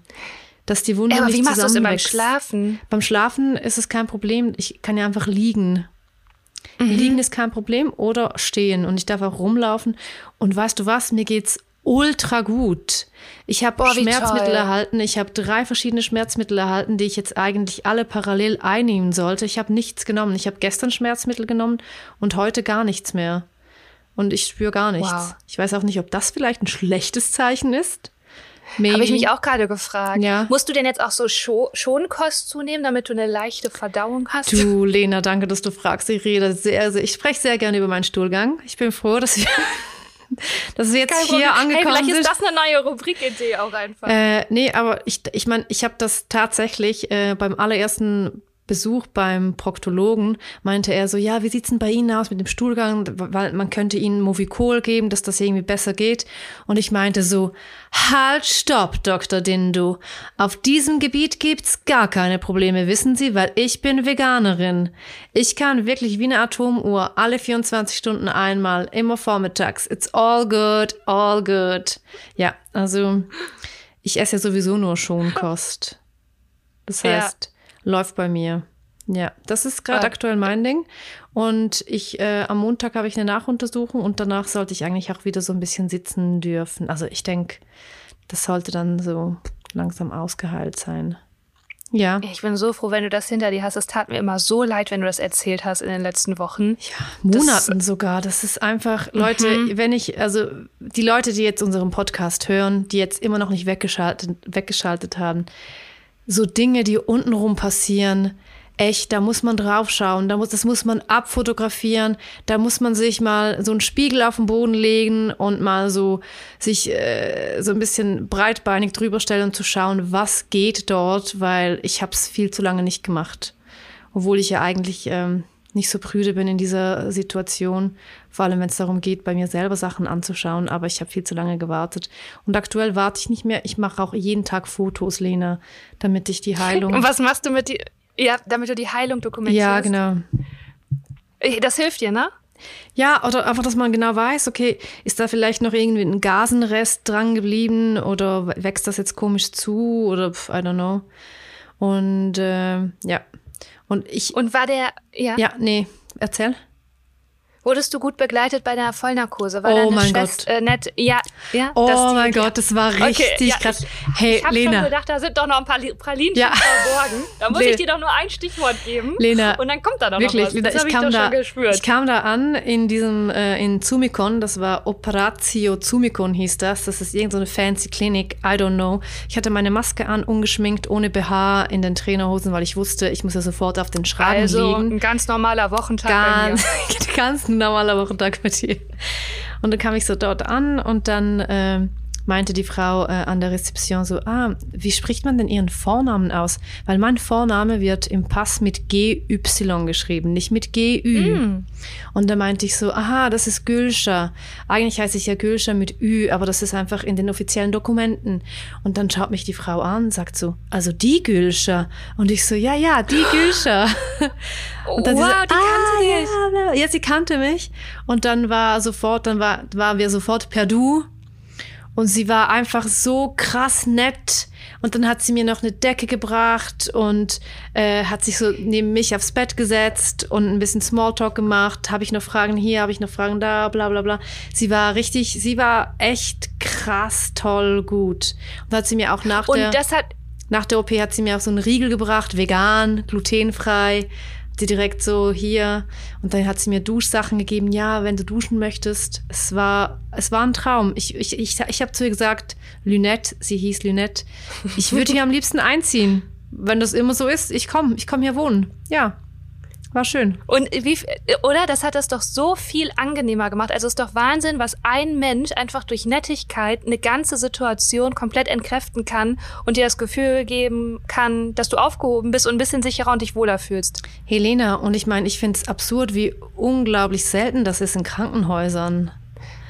Dass die Wunde Ja, aber nicht wie machst du denn beim. Schlafen? Beim Schlafen ist es kein Problem. Ich kann ja einfach liegen. Mhm. Liegen ist kein Problem oder stehen und ich darf auch rumlaufen. Und weißt du was? Mir geht's ultra gut. Ich habe Schmerzmittel erhalten. Ich habe drei verschiedene Schmerzmittel erhalten, die ich jetzt eigentlich alle parallel einnehmen sollte. Ich habe nichts genommen. Ich habe gestern Schmerzmittel genommen und heute gar nichts mehr. Und ich spüre gar nichts. Wow. Ich weiß auch nicht, ob das vielleicht ein schlechtes Zeichen ist. Habe ich mich auch gerade gefragt. Ja. Musst du denn jetzt auch so Scho Schonkost zunehmen, damit du eine leichte Verdauung hast? Du, Lena, danke, dass du fragst. Ich rede sehr, sehr ich spreche sehr gerne über meinen Stuhlgang. Ich bin froh, dass wir, dass wir jetzt Kein hier Problem. hey, angekommen vielleicht sind. ist das eine neue Rubrikidee auch einfach. Äh, nee, aber ich ich, mein, ich habe das tatsächlich äh, beim allerersten Besuch beim Proktologen meinte er so, ja, wie sieht's denn bei Ihnen aus mit dem Stuhlgang? Weil man könnte Ihnen Movicol geben, dass das irgendwie besser geht. Und ich meinte so, halt, stopp, Dr. Dindo. Auf diesem Gebiet gibt's gar keine Probleme, wissen Sie, weil ich bin Veganerin. Ich kann wirklich wie eine Atomuhr alle 24 Stunden einmal, immer vormittags. It's all good, all good. Ja, also ich esse ja sowieso nur Schonkost. Das Ja. Läuft bei mir. Ja, das ist gerade Ah. aktuell mein Ding. Und ich, äh, am Montag habe ich eine Nachuntersuchung und danach sollte ich eigentlich auch wieder so ein bisschen sitzen dürfen. Also ich denke, das sollte dann so langsam ausgeheilt sein. Ja. Ich bin so froh, wenn du das hinter dir hast. Es tat mir immer so leid, wenn du das erzählt hast in den letzten Wochen. Ja, Monaten sogar. Das ist einfach, Leute, wenn ich, also die Leute, die jetzt unseren Podcast hören, die jetzt immer noch nicht weggeschaltet, weggeschaltet haben, so Dinge, die untenrum passieren, echt, da muss man draufschauen, da muss, das muss man abfotografieren, da muss man sich mal so einen Spiegel auf den Boden legen und mal so sich äh, so ein bisschen breitbeinig drüber stellen und zu schauen, was geht dort, weil ich habe es viel zu lange nicht gemacht. Obwohl ich ja eigentlich ähm, nicht so prüde bin in dieser Situation, vor allem wenn es darum geht, bei mir selber Sachen anzuschauen, aber ich habe viel zu lange gewartet. Und aktuell warte ich nicht mehr. Ich mache auch jeden Tag Fotos, Lena, damit ich die Heilung. Und was machst du mit die, ja, damit du die Heilung dokumentierst? ja, genau. Äh, Das hilft dir, ne? Ja, oder einfach, dass man genau weiß, okay, ist da vielleicht noch irgendwie ein Gasenrest dran geblieben oder wächst das jetzt komisch zu oder pf, I don't know. Und äh, ja. Und ich, Und war der, ja, ja, nee, erzähl. Wurdest du gut begleitet bei der Vollnarkose? War oh deine mein Schwester, Äh, nett? Ja, ja. Oh die- mein die- Gott, das war richtig Okay, ja, krass. Ich, hey, ich hab Lena. schon gedacht, da sind doch noch ein paar Li- Pralinchen Ja. verborgen. Da muss Le- ich dir doch nur ein Stichwort geben. Lena, Und dann kommt da doch Wirklich, noch was. Lena, Das ich habe ich kam doch da, schon gespürt. ich kam da an in diesem, äh, in Zumikon, das war Operatio Zumikon hieß das. Das ist irgendeine so eine fancy Klinik, I don't know. Ich hatte meine Maske an, ungeschminkt, ohne BH, in den Trainerhosen, weil ich wusste, ich muss ja sofort auf den Schragen also liegen. ein ganz normaler Wochentag Ganz, bei mir. ganz normaler Wochentag mit dir. Und dann kam ich so dort an und dann ähm, meinte die Frau äh, an der Rezeption so, ah, wie spricht man denn ihren Vornamen aus? Weil mein Vorname wird im Pass mit GY geschrieben, nicht mit GÜ. Mm. Und da meinte ich so, aha, das ist Gülscher. Eigentlich heiße ich ja Gülscher mit Ü, aber das ist einfach in den offiziellen Dokumenten. Und dann schaut mich die Frau an und sagt so, also die Gülscher. Und ich so, ja, ja, die Gülscher. Und dann sie wow, so, die kannte ah, dich. ja, ja, sie kannte mich. Und dann war sofort, dann war, waren wir sofort per Du. Und sie war einfach so krass nett. Und dann hat sie mir noch eine Decke gebracht und äh, hat sich so neben mich aufs Bett gesetzt und ein bisschen Smalltalk gemacht. Habe ich noch Fragen hier, habe ich noch Fragen da, bla bla bla. Sie war richtig, sie war echt krass toll gut. Und dann hat sie mir auch nach der Und das hat, nach der OP hat sie mir auch so einen Riegel gebracht, vegan, glutenfrei. Sie direkt so hier. Und dann hat sie mir Duschsachen gegeben. Ja, wenn du duschen möchtest. Es war, es war ein Traum. Ich, ich, ich, ich habe zu ihr gesagt, Lynette, sie hieß Lynette, ich würde hier am liebsten einziehen. Wenn das immer so ist, ich komme, ich komme hier wohnen. Ja, war schön. Und wie, oder? Das hat das doch so viel angenehmer gemacht. Also es ist doch Wahnsinn, was ein Mensch einfach durch Nettigkeit eine ganze Situation komplett entkräften kann und dir das Gefühl geben kann, dass du aufgehoben bist und ein bisschen sicherer und dich wohler fühlst. Helena, und ich meine, ich finde es absurd, wie unglaublich selten das ist in Krankenhäusern.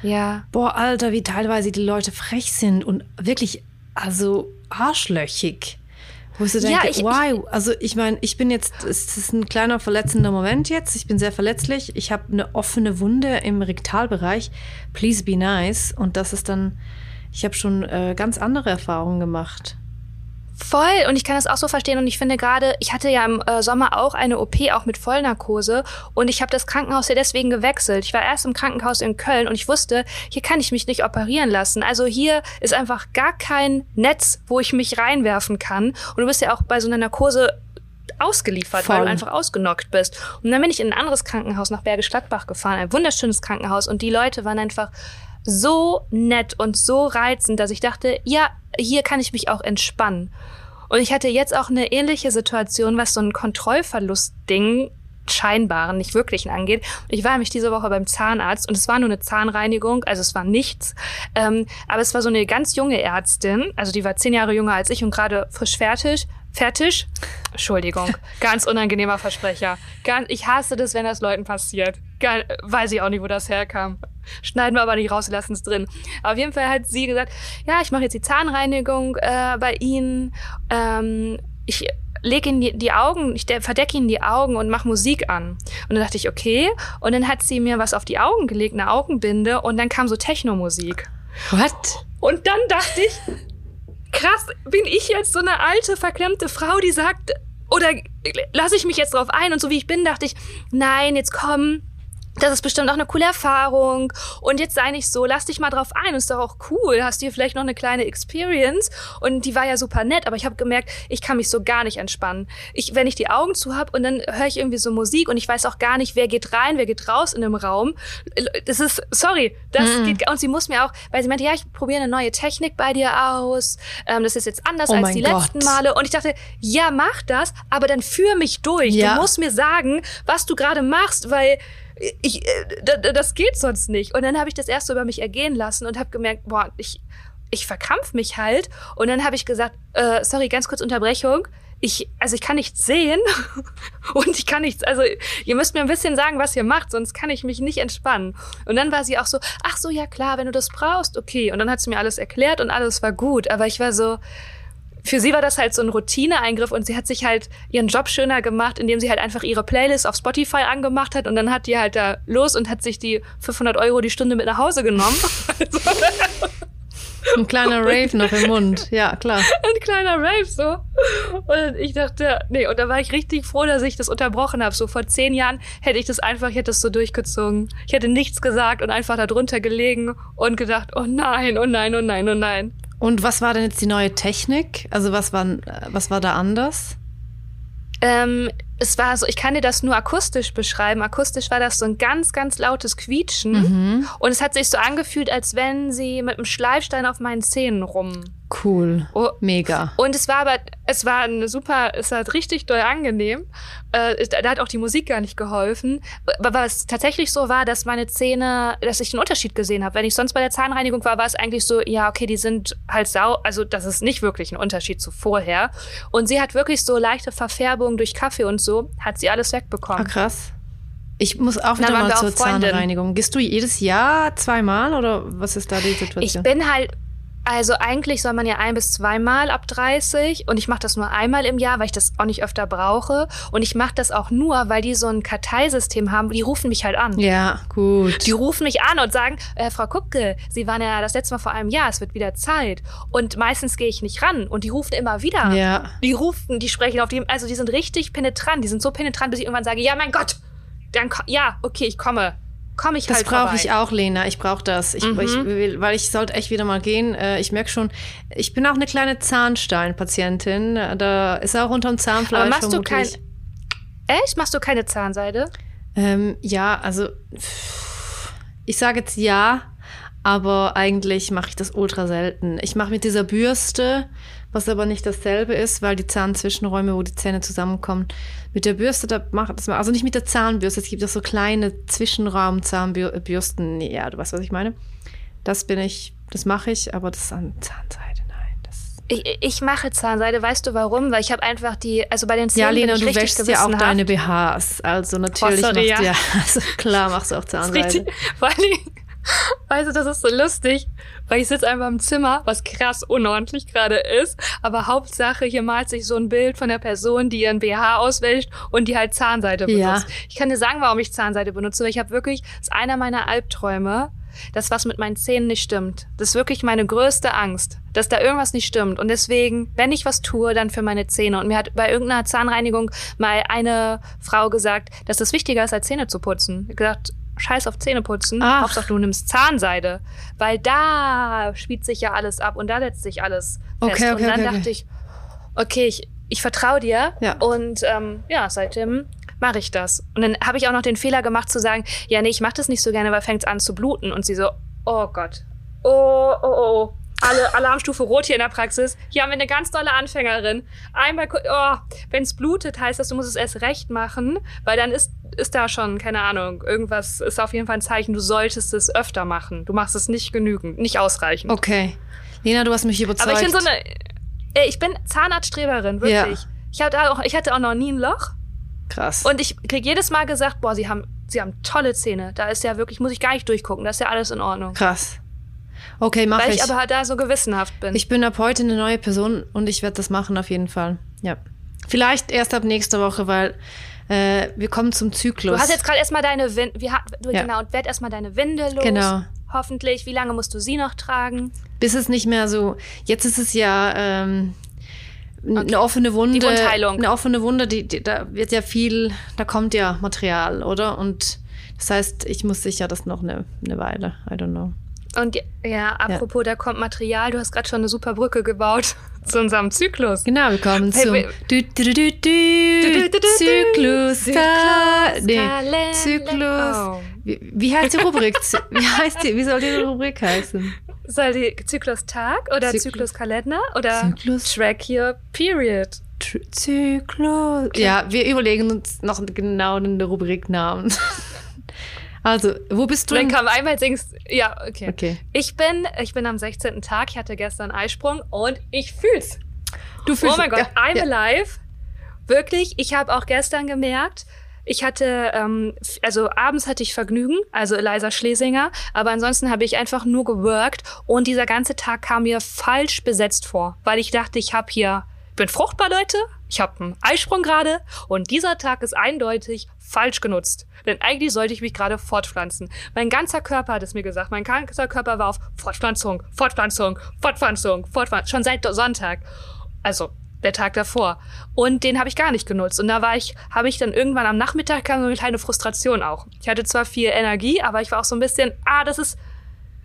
Ja. Boah, Alter, wie teilweise die Leute frech sind und wirklich, also arschlöchig. Wo ich so Ja, ich- wow, also ich meine, ich bin jetzt, es ist ein kleiner verletzender Moment jetzt, ich bin sehr verletzlich, ich habe eine offene Wunde im Rektalbereich, please be nice. Und das ist dann, ich habe schon äh, ganz andere Erfahrungen gemacht. Voll, und ich kann das auch so verstehen. Und ich finde gerade, ich hatte ja im äh, Sommer auch eine OP, auch mit Vollnarkose. Und ich habe das Krankenhaus ja deswegen gewechselt. Ich war erst im Krankenhaus in Köln und ich wusste, hier kann ich mich nicht operieren lassen. Also hier ist einfach gar kein Netz, wo ich mich reinwerfen kann. Und du bist ja auch bei so einer Narkose ausgeliefert, weil Voll. du einfach ausgenockt bist. Und dann bin ich in ein anderes Krankenhaus nach Bergisch Gladbach gefahren, ein wunderschönes Krankenhaus. Und die Leute waren einfach so nett und so reizend, dass ich dachte, ja, hier kann ich mich auch entspannen. Und ich hatte jetzt auch eine ähnliche Situation, was so ein Kontrollverlust-Ding scheinbaren, nicht wirklichen angeht. Ich war nämlich diese Woche beim Zahnarzt und es war nur eine Zahnreinigung, also es war nichts. Ähm, aber es war so eine ganz junge Ärztin, also die war zehn Jahre jünger als ich und gerade frisch fertig. Fertig? Entschuldigung, ganz unangenehmer Versprecher. Ganz, ich hasse das, wenn das Leuten passiert. Gar, weiß ich auch nicht, wo das herkam. Schneiden wir aber nicht raus, lassen es drin. Auf jeden Fall hat sie gesagt, ja, ich mache jetzt die Zahnreinigung äh, bei Ihnen. Ähm, ich lege Ihnen die, die Augen, ich de- verdecke Ihnen die Augen und mache Musik an. Und dann dachte ich, okay. Und dann hat sie mir was auf die Augen gelegt, eine Augenbinde. Und dann kam so Technomusik. What? Und dann dachte ich, krass, bin ich jetzt so eine alte, verklemmte Frau, die sagt, oder lasse ich mich jetzt drauf ein? Und so wie ich bin, dachte ich, nein, jetzt komm. Das ist bestimmt auch eine coole Erfahrung. Und jetzt sei nicht so, lass dich mal drauf ein. Ist doch auch cool. Hast dir vielleicht noch eine kleine Experience. Und die war ja super nett, aber ich habe gemerkt, ich kann mich so gar nicht entspannen. Ich, wenn ich die Augen zu hab und dann höre ich irgendwie so Musik und ich weiß auch gar nicht, wer geht rein, wer geht raus in dem Raum. Das ist, sorry, das Mhm. geht, und sie muss mir auch, weil sie meinte, ja, ich probiere eine neue Technik bei dir aus. Ähm, das ist jetzt anders Oh als die Gott. letzten Male. Und ich dachte, ja, mach das, aber dann führ mich durch. Ja. Du musst mir sagen, was du gerade machst, weil ich, äh, da- da- das geht sonst nicht. Und dann habe ich das erst so über mich ergehen lassen und habe gemerkt, boah, ich, ich verkrampf mich halt. Und dann habe ich gesagt, äh, sorry, ganz kurz Unterbrechung. Ich, also ich kann nichts sehen und ich kann nichts, also ihr müsst mir ein bisschen sagen, was ihr macht, sonst kann ich mich nicht entspannen. Und dann war sie auch so, ach so, ja klar, wenn du das brauchst, okay. Und dann hat sie mir alles erklärt und alles war gut. Aber ich war so, für sie war das halt so ein Routineeingriff und sie hat sich halt ihren Job schöner gemacht, indem sie halt einfach ihre Playlist auf Spotify angemacht hat und dann hat die halt da los und hat sich die 500 Euro die Stunde mit nach Hause genommen. Ein kleiner Rave noch im Mund. Ja, klar. Ein kleiner Rave so. Und ich dachte, nee, und da war ich richtig froh, dass ich das unterbrochen habe. So vor zehn Jahren hätte ich das einfach, ich hätte es so durchgezogen. Ich hätte nichts gesagt und einfach da drunter gelegen und gedacht, oh nein, oh nein, oh nein, oh nein. Und was war denn jetzt die neue Technik? Also was war, was war da anders? Ähm, es war so, ich kann dir das nur akustisch beschreiben. Akustisch war das so ein ganz, ganz lautes Quietschen. Mhm. Und es hat sich so angefühlt, als wenn sie mit einem Schleifstein auf meinen Zähnen rum. Cool. Oh. Mega. Und es war aber, es war eine super, es hat richtig doll angenehm. Äh, da hat auch die Musik gar nicht geholfen. Aber was tatsächlich so war, dass meine Zähne, dass ich den Unterschied gesehen habe. Wenn ich sonst bei der Zahnreinigung war, war es eigentlich so, ja, okay, die sind halt sau, also das ist nicht wirklich ein Unterschied zu vorher. Und sie hat wirklich so leichte Verfärbung durch Kaffee und so hat sie alles wegbekommen. Ah, krass. Ich muss auch wieder mal zur Zahnreinigung. Gehst du jedes Jahr zweimal oder was ist da die Situation? Ich bin halt also eigentlich soll man ja ein bis zweimal ab 30 und ich mache das nur einmal im Jahr, weil ich das auch nicht öfter brauche. Und ich mache das auch nur, weil die so ein Karteisystem haben. Die rufen mich halt an. Ja, gut. Die rufen mich an und sagen, äh, Frau Kupke, Sie waren ja das letzte Mal vor einem Jahr, es wird wieder Zeit. Und meistens gehe ich nicht ran und die rufen immer wieder. Ja. Die rufen, die sprechen auf die, also die sind richtig penetrant. Die sind so penetrant, bis ich irgendwann sage, ja, mein Gott, dann, ja, okay, ich komme komme ich das halt Das brauche ich auch, Lena. Ich brauche das. Ich, mhm. ich weil ich sollte echt wieder mal gehen. Äh, ich merke schon, ich bin auch eine kleine Zahnsteinpatientin. Da ist auch unterm Zahnfleisch Aber machst vermutlich. du kein... Echt? Machst du keine Zahnseide? Ähm, ja, also ich sage jetzt ja, aber eigentlich mache ich das ultra selten. Ich mache mit dieser Bürste was aber nicht dasselbe ist, weil die Zahnzwischenräume, wo die Zähne zusammenkommen, mit der Bürste, da macht das mal, also nicht mit der Zahnbürste, es gibt auch so kleine Zwischenraum-Zahnbürsten, ja, du weißt, was ich meine. Das bin ich, das mache ich, aber das an Zahnseide, nein. Das ich, ich mache Zahnseide, weißt du warum? Weil ich habe einfach die, also bei den Zähnen Ja, Lena, du wäschst ja auch deine BHs, also natürlich oh, sorry, machst ja. ja, also klar machst du auch Zahnseide. Richtig, vor allem, Weißt du, das ist so lustig, weil ich sitze einfach im Zimmer, was krass unordentlich gerade ist, aber Hauptsache, hier malt sich so ein Bild von der Person, die ihren BH auswäscht und die halt Zahnseide benutzt. Ja. Ich kann dir sagen, warum ich Zahnseide benutze, weil ich habe wirklich, das ist einer meiner Albträume, dass was mit meinen Zähnen nicht stimmt. Das ist wirklich meine größte Angst, dass da irgendwas nicht stimmt. Und deswegen, wenn ich was tue, dann für meine Zähne. Und mir hat bei irgendeiner Zahnreinigung mal eine Frau gesagt, dass das wichtiger ist, als Zähne zu putzen. Ich gesagt, scheiß auf Zähneputzen. Ach. Hauptsache du nimmst Zahnseide. Weil da spielt sich ja alles ab und da setzt sich alles fest. Okay, okay, und dann okay, dachte ich, okay, ich, ich vertraue dir. Ja. Und ähm, ja, seitdem mache ich das. Und dann habe ich auch noch den Fehler gemacht zu sagen, ja, nee, ich mache das nicht so gerne, weil fängt es an zu bluten. Und sie so, oh Gott. Oh, oh, oh alle Alarmstufe rot hier in der Praxis. Hier haben wir eine ganz tolle Anfängerin. Einmal, oh, wenn es blutet, heißt das, du musst es erst recht machen, weil dann ist, ist da schon, keine Ahnung, irgendwas ist auf jeden Fall ein Zeichen, du solltest es öfter machen. Du machst es nicht genügend, nicht ausreichend. Okay. Lena, du hast mich überzeugt. Aber ich bin so eine, ich bin Zahnarztstreberin, wirklich. Ja. Ich, hatte auch, ich hatte auch noch nie ein Loch. Krass. Und ich krieg jedes Mal gesagt, boah, sie haben, sie haben tolle Zähne. Da ist ja wirklich, muss ich gar nicht durchgucken, da ist ja alles in Ordnung. Krass. Okay, mach Weil ich. Weil ich aber da so gewissenhaft bin. Ich bin ab heute eine neue Person und ich werde das machen auf jeden Fall. Ja. Vielleicht erst ab nächster Woche, weil äh, wir kommen zum Zyklus. Du hast jetzt gerade erstmal deine Winde, ja. genau, und werd erstmal deine Winde los. Genau. Hoffentlich. Wie lange musst du sie noch tragen? Bis es nicht mehr so. Jetzt ist es ja ähm, okay. eine offene Wunde. Die Wundheilung. Eine offene Wunde, die, die, da wird ja viel, da kommt ja Material, oder? Und das heißt, ich muss sicher das noch eine, eine Weile. I don't know. Und ja, apropos, ja. da kommt Material. Du hast gerade schon eine super Brücke gebaut zu unserem Zyklus. Genau, wir kommen zum Zyklus. Zyklus. Wie heißt die Rubrik? Wie heißt die? Wie soll die Rubrik heißen? Soll die Zyklus-Tag oder Zyklus-Kalender oder Zyklus? Track Your Period? Zyklus. Ja, wir überlegen uns noch genau einen Rubriknamen. Also, wo bist du? Dann kam einmal singst, ja, okay. okay. Ich bin, ich bin am 16. Tag, ich hatte gestern Eisprung und ich fühl's. Du fühlst Oh mein Gott, ja, I'm ja. alive. Wirklich, ich habe auch gestern gemerkt, ich hatte, ähm, also abends hatte ich Vergnügen, also Eliza Schlesinger, aber ansonsten habe ich einfach nur geworkt und dieser ganze Tag kam mir falsch besetzt vor, weil ich dachte, ich habe hier bin fruchtbar, Leute. Ich habe einen Eisprung gerade und dieser Tag ist eindeutig falsch genutzt. Denn eigentlich sollte ich mich gerade fortpflanzen. Mein ganzer Körper hat es mir gesagt. Mein ganzer Körper war auf Fortpflanzung, Fortpflanzung, Fortpflanzung, Fortpflanzung. Schon seit Sonntag. Also der Tag davor. Und den habe ich gar nicht genutzt. Und da war ich, habe ich dann irgendwann am Nachmittag kam so eine kleine Frustration auch. Ich hatte zwar viel Energie, aber ich war auch so ein bisschen, ah, das ist,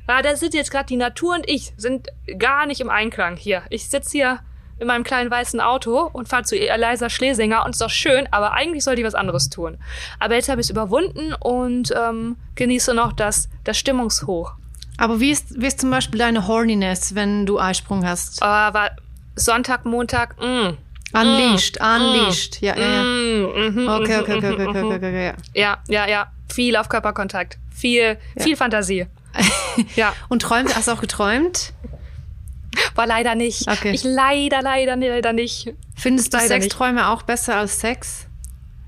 ah, da sind jetzt gerade die Natur und ich sind gar nicht im Einklang hier. Ich sitze hier in meinem kleinen weißen Auto und fahre zu Eliza Schlesinger und ist doch schön, aber eigentlich sollte ich was anderes tun. Aber jetzt habe ich es überwunden und ähm, genieße noch das, das Stimmungshoch. Aber wie ist, wie ist zum Beispiel deine Horniness, wenn du Eisprung hast? Aber Sonntag, Montag, mm. Unleashed, mm, unleashed. Ja, ja, ja. Mm, mhm, Okay, okay, mhm, okay, okay, okay, mhm, okay, okay, ja. Ja, ja, ja. Viel auf Körperkontakt. Viel, viel Fantasie. ja, Und träumt, hast du auch geträumt? War leider nicht. Okay. Ich leider, leider, leider nicht. Findest du Leider nicht. Sexträume auch besser als Sex?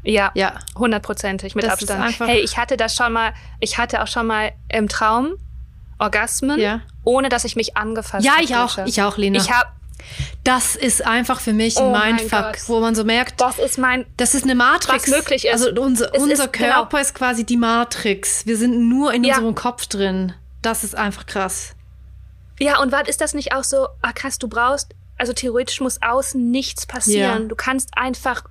Ja, Ja. hundertprozentig mit Das Abstand. Hey, ich hatte das schon mal, ich hatte auch schon mal im Traum Orgasmen, Ja. ohne dass ich mich angefasst Ja, habe. ich auch, ich auch, Lena. Ich habe, Das ist einfach für mich ein Oh Mindfuck, wo man so merkt, das ist mein, das ist eine Matrix. Was möglich ist. Also unser, Es unser ist- genau. Körper ist quasi die Matrix. Wir sind nur in Ja. unserem Kopf drin. Das ist einfach krass. Ja, und was ist das nicht auch so, ah krass, du brauchst, also theoretisch muss außen nichts passieren. Ja. Du kannst einfach,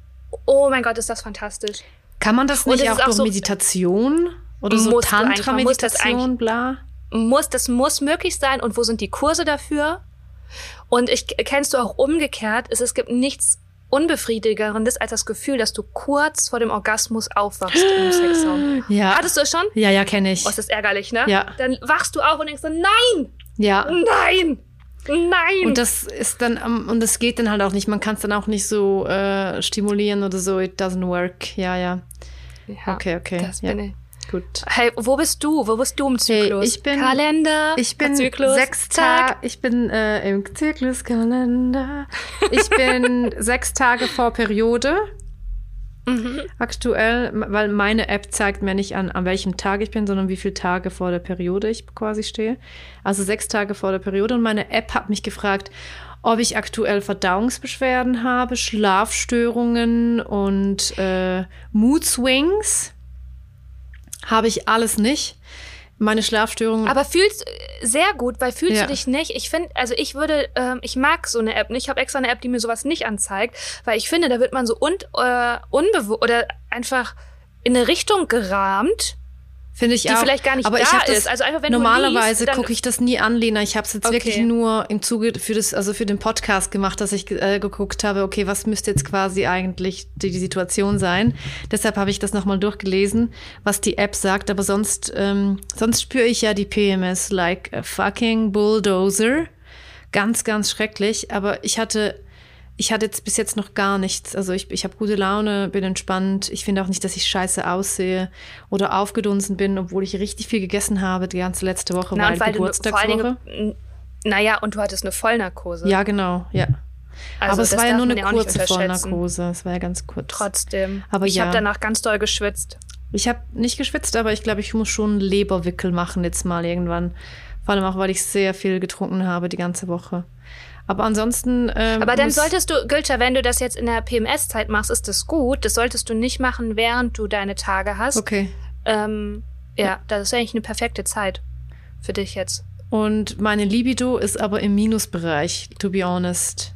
oh mein Gott, ist das fantastisch. Kann man das nicht auch auch durch so- Meditation oder so Tantra-Meditation, bla? muss, das muss möglich sein. Und wo sind die Kurse dafür? Und ich kennst du auch umgekehrt, es, es gibt nichts unbefriedigerendes als das Gefühl, dass du kurz vor dem Orgasmus aufwachst im Sexraum. Ja. Hattest du es schon? Ja, ja, kenne ich. Oh, ist das ärgerlich, ne? Ja. Dann wachst du auf und denkst so, nein, Ja. nein, nein. Und das ist dann, und das geht dann halt auch nicht. Man kann es dann auch nicht so äh, stimulieren oder so. It doesn't work. Ja, ja. ja, Okay, okay. Das ja. bin ich. Gut. Hey, wo bist du? Wo bist du im Zyklus? ich bin- Kalender. Ich bin Zyklus. sechs Tag. Tage. Ich bin äh, im Zykluskalender. Ich bin sechs Tage vor Periode. Mhm. Aktuell, weil meine App zeigt mir nicht an, an welchem Tag ich bin, sondern wie viele Tage vor der Periode ich quasi stehe. Also sechs Tage vor der Periode. Und meine App hat mich gefragt, ob ich aktuell Verdauungsbeschwerden habe, Schlafstörungen und äh, Mood Swings. Habe ich alles nicht. Meine Schlafstörungen. Aber fühlst sehr gut, weil fühlst Ja. du dich nicht? Ich finde, also ich würde, ähm, ich mag so eine App nicht. Ich habe extra eine App, die mir sowas nicht anzeigt, weil ich finde, da wird man so un, äh, unbewusst oder einfach in eine Richtung gerahmt, Finde ich die auch. vielleicht gar nicht aber da ich das, ist. Also einfach, wenn normalerweise gucke ich das nie an, Lena. Ich habe es jetzt Okay. wirklich nur im Zuge für das, also für den Podcast gemacht, dass ich äh, geguckt habe, okay, was müsste jetzt quasi eigentlich die, die Situation sein. Deshalb habe ich das nochmal durchgelesen, was die App sagt. Aber sonst, ähm, sonst spüre ich ja die PMS like a fucking bulldozer. Ganz, ganz schrecklich. Aber ich hatte ich hatte jetzt bis jetzt noch gar nichts. Also ich, ich habe gute Laune, bin entspannt. Ich finde auch nicht, dass ich scheiße aussehe oder aufgedunsen bin, obwohl ich richtig viel gegessen habe die ganze letzte Woche, Na, weil weil Geburtstagswoche. Dingen, naja, und du hattest eine Vollnarkose. Ja, genau, ja. also Aber es war ja nur eine kurze. Vollnarkose. Es war ja ganz kurz. Trotzdem. Aber ich ja. habe danach ganz doll geschwitzt. Ich habe nicht geschwitzt, aber ich glaube, ich muss schon einen Leberwickel machen jetzt mal irgendwann. Vor allem auch, weil ich sehr viel getrunken habe die ganze Woche. Aber ansonsten. Ähm, Aber dann solltest du, Gülter, wenn du das jetzt in der PMS-Zeit machst, ist das gut. Das solltest du nicht machen, während du deine Tage hast. Okay. Ähm, ja, das ist eigentlich eine perfekte Zeit für dich jetzt. Und meine Libido ist aber im Minusbereich, to be honest.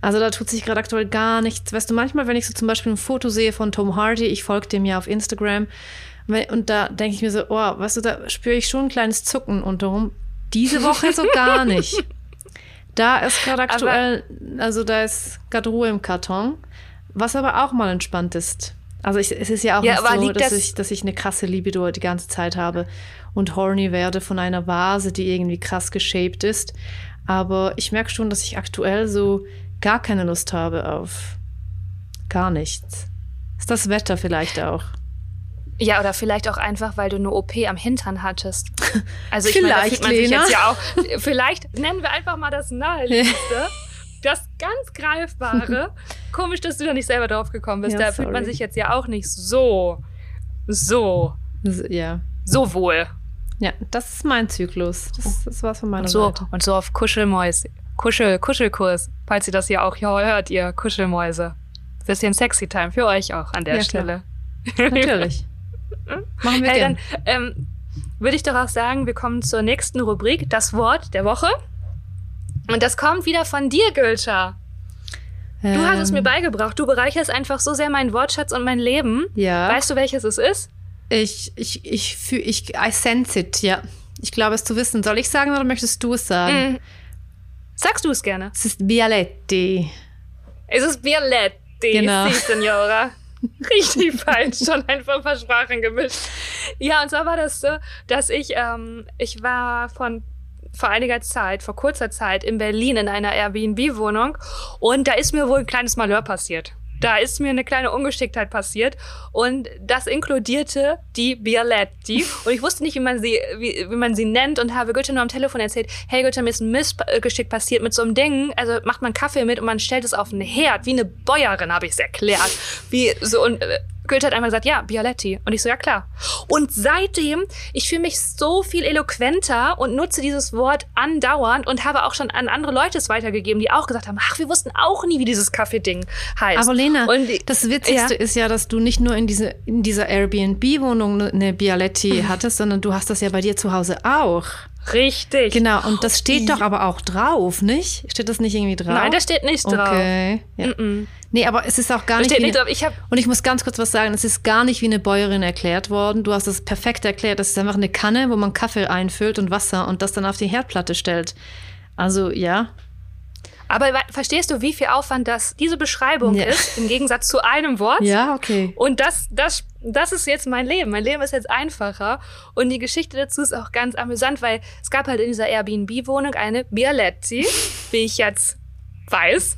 Also da tut sich gerade aktuell gar nichts. Weißt du, manchmal, wenn ich so zum Beispiel ein Foto sehe von Tom Hardy, ich folge dem ja auf Instagram, und da denke ich mir so, oh, weißt du, da spüre ich schon ein kleines Zucken unterrum. Diese Woche so gar nicht. Da ist gerade aktuell, also da ist gerade Ruhe im Karton, was aber auch mal entspannt ist. Also ich, es ist ja auch Ja, nicht aber so, dass das- ich, dass ich eine krasse Libido die ganze Zeit habe und horny werde von einer Vase, die irgendwie krass geshaped ist. Aber ich merke schon, dass ich aktuell so gar keine Lust habe auf gar nichts. Ist das Wetter vielleicht auch? Ja, oder vielleicht auch einfach, weil du eine OP am Hintern hattest. Also ich meine, da Vielleicht, fühlt man sich Lena. jetzt ja auch. Vielleicht nennen wir einfach mal das Naheliegendste. Das ganz Greifbare. Komisch, dass du da nicht selber drauf gekommen bist. Ja, da fühlt man sorry. sich jetzt ja auch nicht so, so, S- Ja. so wohl. Ja, das ist mein Zyklus. Das, das war's von meiner Und so, Seite. und so auf Kuschelmäus, Kuschel, Kuschelkurs, falls ihr das hier auch hört, ihr Kuschelmäuse. Bisschen Sexy Time für euch auch an der Ja, Stelle. Natürlich. Machen wir Hey, gern. dann ähm, würde ich doch auch sagen, wir kommen zur nächsten Rubrik, das Wort der Woche. Und das kommt wieder von dir, Gülscha. Du hast es mir Ähm, beigebracht. Du bereicherst einfach so sehr meinen Wortschatz und mein Leben. Ja. Weißt du, welches es ist? Ich, ich, ich fühle, ich, I sense it, ja. Ich glaube es zu wissen. Soll ich sagen oder möchtest du es sagen? Mhm. Sagst du es gerne? Es ist Bialetti. Es ist Violetti, Genau. si, Signora. Richtig falsch, schon einfach ein paar Sprachen gemischt. Ja, und zwar war das so, dass ich, ähm, ich war von vor einiger Zeit, vor kurzer Zeit in Berlin in einer Airbnb-Wohnung und da ist mir wohl ein kleines Malheur passiert. Da ist mir eine kleine Ungeschicktheit passiert und das inkludierte die Bialetti und ich wusste nicht, wie man sie, wie, wie man sie nennt und habe Goethe nur am Telefon erzählt, hey Goethe, mir ist ein Missgeschick passiert mit so einem Ding, also macht man Kaffee mit und man stellt es auf einen Herd, wie eine Bäuerin, habe ich es erklärt. Wie so und äh, Goethe hat einfach gesagt, ja, Bialetti. Und ich so, ja klar. Und seitdem, ich fühle mich so viel eloquenter und nutze dieses Wort andauernd und habe auch schon an andere Leute es weitergegeben, die auch gesagt haben, ach, wir wussten auch nie, wie dieses Kaffee-Ding heißt. Aber Lena, Und das Witzigste Ja. ist ja, dass du nicht nur in, diese, in dieser Airbnb-Wohnung eine Bialetti hattest, sondern du hast das ja bei dir zu Hause auch. Richtig. Genau, und das steht doch aber auch drauf, nicht? Steht das nicht irgendwie drauf? Nein, da steht nichts drauf. Okay. Ja. Mm-mm. Nee, aber es ist auch gar Da nicht. steht eine- drauf. Ich und ich muss ganz kurz was sagen, es ist gar nicht wie eine Bäuerin erklärt worden. Du hast es perfekt erklärt. Das ist einfach eine Kanne, wo man Kaffee einfüllt und Wasser und das dann auf die Herdplatte stellt. Also ja. Aber verstehst du, wie viel Aufwand das diese Beschreibung Ja. ist im Gegensatz zu einem Wort? Ja, okay. Und das, das, das ist jetzt mein Leben. Mein Leben ist jetzt einfacher. Und die Geschichte dazu ist auch ganz amüsant, weil es gab halt in dieser Airbnb-Wohnung eine Bialetti, wie ich jetzt weiß.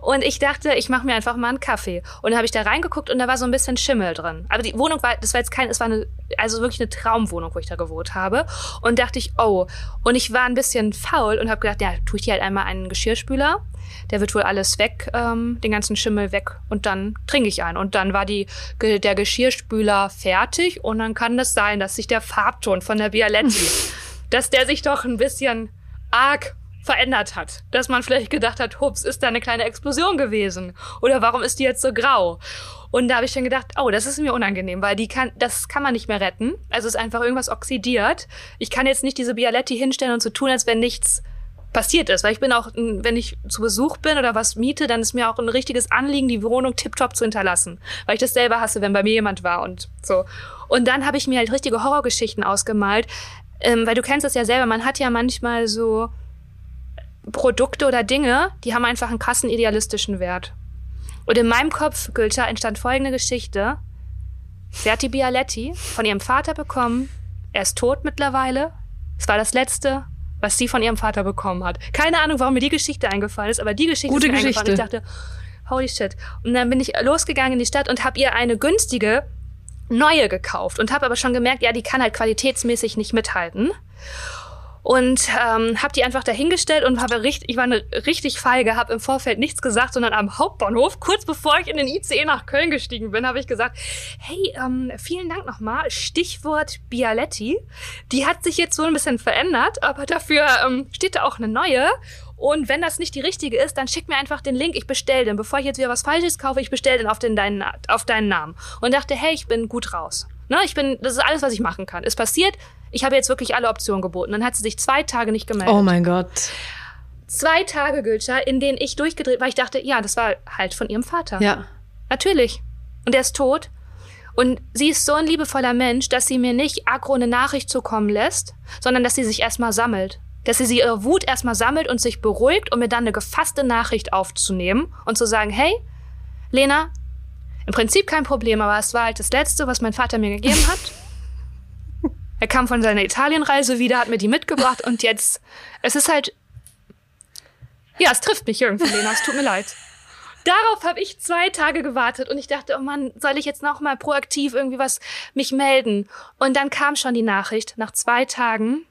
Und ich dachte, ich mache mir einfach mal einen Kaffee. Und dann habe ich da reingeguckt und da war so ein bisschen Schimmel drin. Aber die Wohnung war, das war jetzt kein, es war eine, also wirklich eine Traumwohnung, wo ich da gewohnt habe. Und dachte ich, oh. Und ich war ein bisschen faul und habe gedacht, ja, tue ich hier halt einmal einen Geschirrspüler. Der wird wohl alles weg, ähm, den ganzen Schimmel weg und dann trinke ich einen. Und dann war die, der Geschirrspüler fertig und dann kann das sein, dass sich der Farbton von der Bialetti, dass der sich doch ein bisschen arg verändert hat. Dass man vielleicht gedacht hat, hups, ist da eine kleine Explosion gewesen? Oder warum ist die jetzt so grau? Und da habe ich dann gedacht, oh, das ist mir unangenehm, weil die kann, das kann man nicht mehr retten. Also ist einfach irgendwas oxidiert. Ich kann jetzt nicht diese Bialetti hinstellen und so tun, als wenn nichts passiert ist. Weil ich bin auch, wenn ich zu Besuch bin oder was miete, dann ist mir auch ein richtiges Anliegen, die Wohnung tiptop zu hinterlassen. Weil ich das selber hasse, wenn bei mir jemand war und so. Und dann habe ich mir halt richtige Horrorgeschichten ausgemalt. Ähm, weil du kennst das ja selber, man hat ja manchmal so Produkte oder Dinge, die haben einfach einen krassen idealistischen Wert. Und in meinem Kopf, Gülter, entstand folgende Geschichte. Sie hat die Bialetti von ihrem Vater bekommen. Er ist tot mittlerweile. Es war das Letzte, was sie von ihrem Vater bekommen hat. Keine Ahnung, warum mir die Geschichte eingefallen ist, aber die Geschichte Gute ist mir eingefallen. Ich Geschichte. dachte, holy shit. Und dann bin ich losgegangen in die Stadt und habe ihr eine günstige neue gekauft und habe aber schon gemerkt, ja, die kann halt qualitätsmäßig nicht mithalten. Und ähm, habe die einfach dahingestellt und habe richtig, ich war eine richtig feige, habe im Vorfeld nichts gesagt, sondern am Hauptbahnhof, kurz bevor ich in den ICE nach Köln gestiegen bin, habe ich gesagt, hey, ähm, vielen Dank nochmal, Stichwort Bialetti. Die hat sich jetzt so ein bisschen verändert, aber dafür ähm, steht da auch eine neue. Und wenn das nicht die richtige ist, dann schick mir einfach den Link, ich bestell den. Bevor ich jetzt wieder was Falsches kaufe, ich bestell den auf, den, deinen, auf deinen Namen. Und dachte, hey, ich bin gut raus. Ne, ich bin, das ist alles, was ich machen kann. Ist passiert, ich habe jetzt wirklich alle Optionen geboten. Dann hat sie sich zwei Tage nicht gemeldet. Oh mein Gott. Zwei Tage, Gülscher, in denen ich durchgedreht, weil ich dachte, ja, das war halt von ihrem Vater. Ja. Natürlich. Und er ist tot. Und sie ist so ein liebevoller Mensch, dass sie mir nicht aggro eine Nachricht zukommen lässt, sondern dass sie sich erstmal sammelt. Dass sie, sie ihre Wut erstmal sammelt und sich beruhigt, um mir dann eine gefasste Nachricht aufzunehmen und zu sagen, hey, Lena, im Prinzip kein Problem, aber es war halt das Letzte, was mein Vater mir gegeben hat. Er kam von seiner Italienreise wieder, hat mir die mitgebracht und jetzt, es ist halt, ja, es trifft mich irgendwie, Lena, es tut mir leid. Darauf habe ich zwei Tage gewartet und ich dachte, oh Mann, soll ich jetzt noch mal proaktiv irgendwie was mich melden? Und dann kam schon die Nachricht nach zwei Tagen.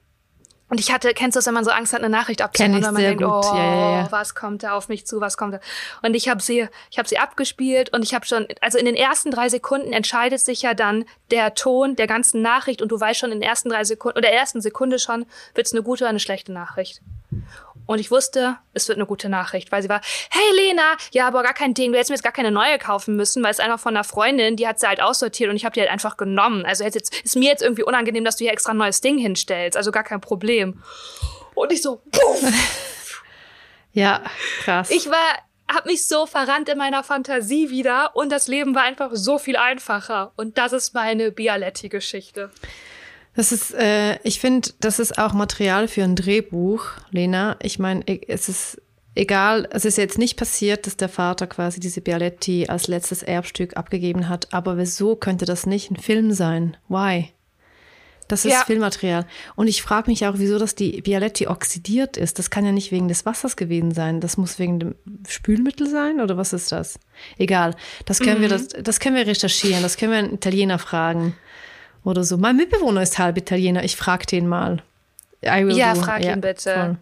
Und ich hatte, kennst du das, wenn man so Angst hat, eine Nachricht abzuhören, ich weil man sehr denkt, gut. oh, Ja, ja, ja. was kommt da auf mich zu, was kommt da? Und ich habe sie, ich habe sie abgespielt und ich habe schon, also in den ersten drei Sekunden entscheidet sich ja dann der Ton der ganzen Nachricht und du weißt schon in den ersten drei Sekunden oder der ersten Sekunde schon, wird's eine gute oder eine schlechte Nachricht. Und ich wusste, es wird eine gute Nachricht, weil sie war, hey Lena, ja, aber gar kein Ding, du hättest mir jetzt gar keine neue kaufen müssen, weil es einfach von einer Freundin, die hat sie halt aussortiert und ich habe die halt einfach genommen. Also jetzt, ist mir jetzt irgendwie unangenehm, dass du hier extra ein neues Ding hinstellst, also gar kein Problem. Und ich so, puff. Ja, krass. Ich war, hab mich so verrannt in meiner Fantasie wieder und das Leben war einfach so viel einfacher. Und das ist meine Bialetti-Geschichte. Das ist, äh, ich finde, das ist auch Material für ein Drehbuch, Lena. Ich meine, es ist egal, es ist jetzt nicht passiert, dass der Vater quasi diese Bialetti als letztes Erbstück abgegeben hat, aber wieso könnte das nicht ein Film sein? Why? Das ist ja. Filmmaterial. Und ich frage mich auch, wieso das die Bialetti oxidiert ist. Das kann ja nicht wegen des Wassers gewesen sein. Das muss wegen dem Spülmittel sein oder was ist das? Egal. Das können mhm. wir, das, das können wir recherchieren. Das können wir einen Italiener fragen oder so. Mein Mitbewohner ist halb Italiener. Ich frage den mal. ja, do. frag ja, ihn bitte. Voll.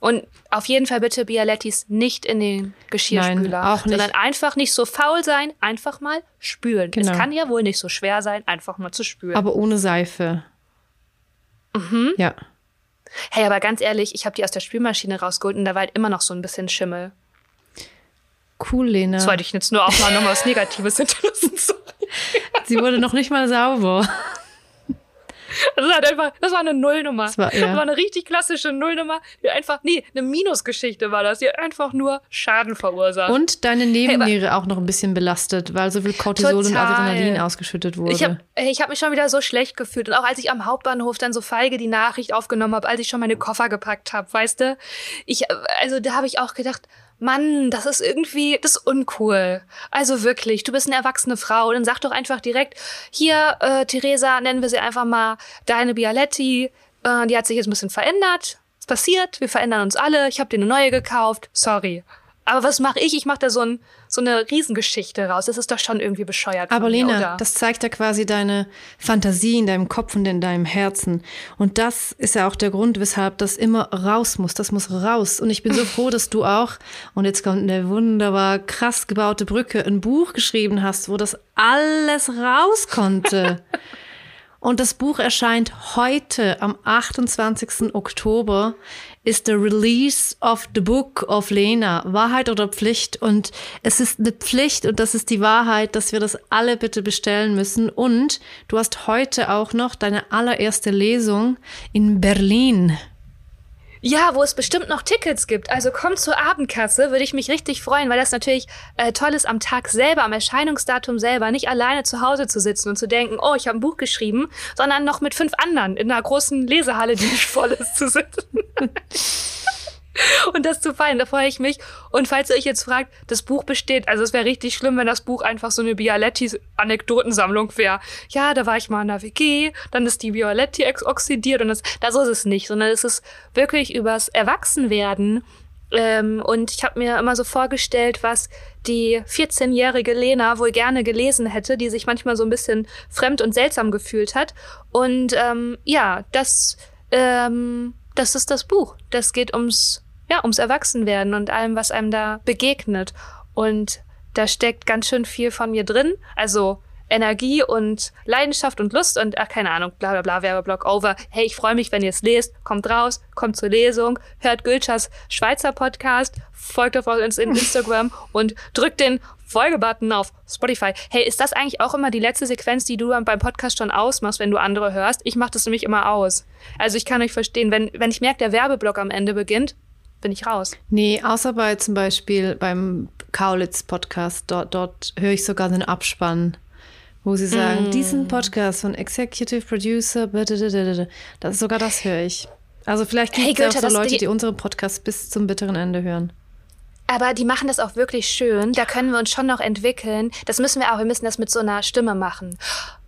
Und auf jeden Fall bitte Bialettis nicht in den Geschirrspüler. Nein, auch nicht. Sondern einfach nicht so faul sein, einfach mal spülen. Genau. Es kann ja wohl nicht so schwer sein, einfach mal zu spülen. Aber ohne Seife. Mhm. Ja. Hey, aber ganz ehrlich, ich habe die aus der Spülmaschine rausgeholt und da war halt immer noch so ein bisschen Schimmel. Cool, Lena. Das wollte ich jetzt nur auch mal noch was Negatives hinterlassen. Sie wurde noch nicht mal sauber. Das war, einfach, das war eine Nullnummer. Das war, ja. das war eine richtig klassische Nullnummer, die einfach, nee, eine Minusgeschichte war das, die einfach nur Schaden verursacht. Und deine Nebenniere hey, auch noch ein bisschen belastet, weil so viel Cortisol total. und Adrenalin ausgeschüttet wurde. Ich habe ich hab mich schon wieder so schlecht gefühlt. Und auch als ich am Hauptbahnhof dann so feige die Nachricht aufgenommen habe, als ich schon meine Koffer gepackt habe, weißt du, ich, also da habe ich auch gedacht, Mann, das ist irgendwie, das ist uncool. Also wirklich, du bist eine erwachsene Frau, dann sag doch einfach direkt, hier, äh, Theresa, nennen wir sie einfach mal deine Bialetti, äh, die hat sich jetzt ein bisschen verändert. Es passiert, wir verändern uns alle, ich habe dir eine neue gekauft, sorry. Aber was mache ich? Ich mache da so, ein, so eine Riesengeschichte raus. Das ist doch schon irgendwie bescheuert. Aber Lena, oder? das zeigt ja quasi deine Fantasie in deinem Kopf und in deinem Herzen. Und das ist ja auch der Grund, weshalb das immer raus muss. Das muss raus. Und ich bin so froh, dass du auch, und jetzt kommt eine wunderbar krass gebaute Brücke, ein Buch geschrieben hast, wo das alles raus konnte. Und das Buch erscheint heute am 28. Oktober ist the release of the book of Lena. Wahrheit oder Pflicht? Und es ist eine Pflicht und das ist die Wahrheit, dass wir das alle bitte bestellen müssen. Und du hast heute auch noch deine allererste Lesung in Berlin. Ja, wo es bestimmt noch Tickets gibt. Also komm zur Abendkasse, würde ich mich richtig freuen, weil das natürlich äh, toll ist, am Tag selber, am Erscheinungsdatum selber, nicht alleine zu Hause zu sitzen und zu denken, oh, ich habe ein Buch geschrieben, sondern noch mit fünf anderen in einer großen Lesehalle, die voll ist, zu sitzen. und das zu feiern, da freue ich mich. Und falls ihr euch jetzt fragt, das Buch besteht, also es wäre richtig schlimm, wenn das Buch einfach so eine Bialetti-Anekdotensammlung wäre. Ja, da war ich mal in der WG, dann ist die Bialetti oxidiert und das, das ist es nicht, sondern es ist wirklich übers Erwachsenwerden. Ähm, und ich habe mir immer so vorgestellt, was die 14-jährige Lena wohl gerne gelesen hätte, die sich manchmal so ein bisschen fremd und seltsam gefühlt hat. Und ähm, ja, das, ähm, das ist das Buch. Das geht ums ja, ums Erwachsenwerden und allem, was einem da begegnet. Und da steckt ganz schön viel von mir drin. Also Energie und Leidenschaft und Lust und ach, keine Ahnung, bla bla bla, Werbeblock over. Hey, ich freue mich, wenn ihr es lest. Kommt raus, kommt zur Lesung, hört Gülschers Schweizer Podcast, folgt auf uns in Instagram und drückt den Folgebutton auf Spotify. Hey, ist das eigentlich auch immer die letzte Sequenz, die du beim Podcast schon ausmachst, wenn du andere hörst? Ich mache das nämlich immer aus. Also ich kann euch verstehen, wenn, wenn ich merke, der Werbeblock am Ende beginnt, bin ich raus. Nee, außer bei zum Beispiel beim Kaulitz-Podcast, dort, dort höre ich sogar den Abspann, wo sie sagen, mm. diesen Podcast von Executive Producer, das, sogar das höre ich. Also vielleicht gibt es hey, auch so Leute, die, die unseren Podcast bis zum bitteren Ende hören. Aber die machen das auch wirklich schön. Da können wir uns schon noch entwickeln. Das müssen wir auch. Wir müssen das mit so einer Stimme machen.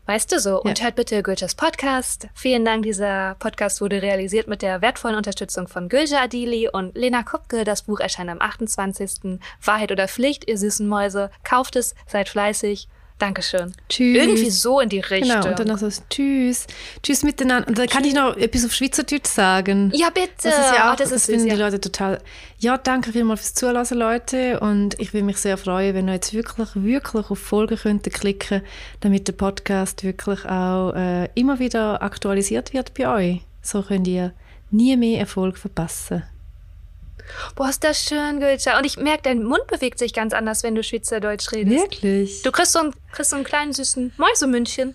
Weißt du so? Und ja. hört bitte Gülschas Podcast. Vielen Dank. Dieser Podcast wurde realisiert mit der wertvollen Unterstützung von Gülscha Adili und Lena Kupke. Das Buch erscheint am 28. Wahrheit oder Pflicht, ihr süßen Mäuse. Kauft es, seid fleißig. Dankeschön. Tschüss. Irgendwie so in die Richtung. Genau, und dann noch so Tschüss. Tschüss miteinander. Und dann kann ich noch etwas auf Schweizerdeutsch sagen. Ja, bitte. Das ist ja auch, oh, das, das finden die Leute total. Ja, danke vielmals fürs Zuhören, Leute. Und ich würde mich sehr freuen, wenn ihr jetzt wirklich, wirklich auf Folgen könntet klicken, damit der Podcast wirklich auch äh, immer wieder aktualisiert wird bei euch. So könnt ihr nie mehr Erfolg verpassen. Boah, ist das schön, Gülscha. Und ich merke, dein Mund bewegt sich ganz anders, wenn du Schweizerdeutsch redest. Wirklich? Du kriegst so einen, kriegst so einen kleinen süßen Mäusemündchen.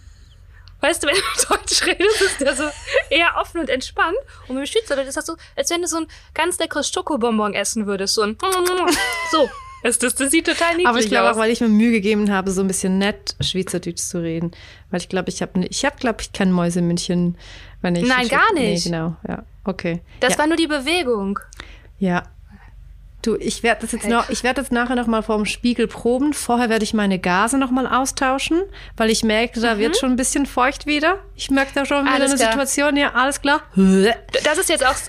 Weißt du, wenn du Deutsch redest, ist der so eher offen und entspannt. Und wenn du Schweizerdeutsch ist das so, als wenn du so ein ganz leckeres Schokobonbon essen würdest. So ein so. Das, das, das sieht total niedlich Aber ich glaube aus. auch, weil ich mir Mühe gegeben habe, so ein bisschen nett Schweizerdeutsch zu reden. Weil ich glaube, ich habe, ich habe, glaube ich, kein Mäusemündchen, wenn ich. Nein, gar nicht. Nee, genau, ja, okay. das ja. war nur die Bewegung. Ja. Du, ich werde das jetzt noch, ich werde jetzt nachher noch mal vorm Spiegel proben. Vorher werde ich meine Gase noch mal austauschen, weil ich merke, da wird schon ein bisschen feucht wieder. Ich merke da schon wieder Mhm. Alles eine klar. Situation, ja, alles klar. Das ist jetzt auch,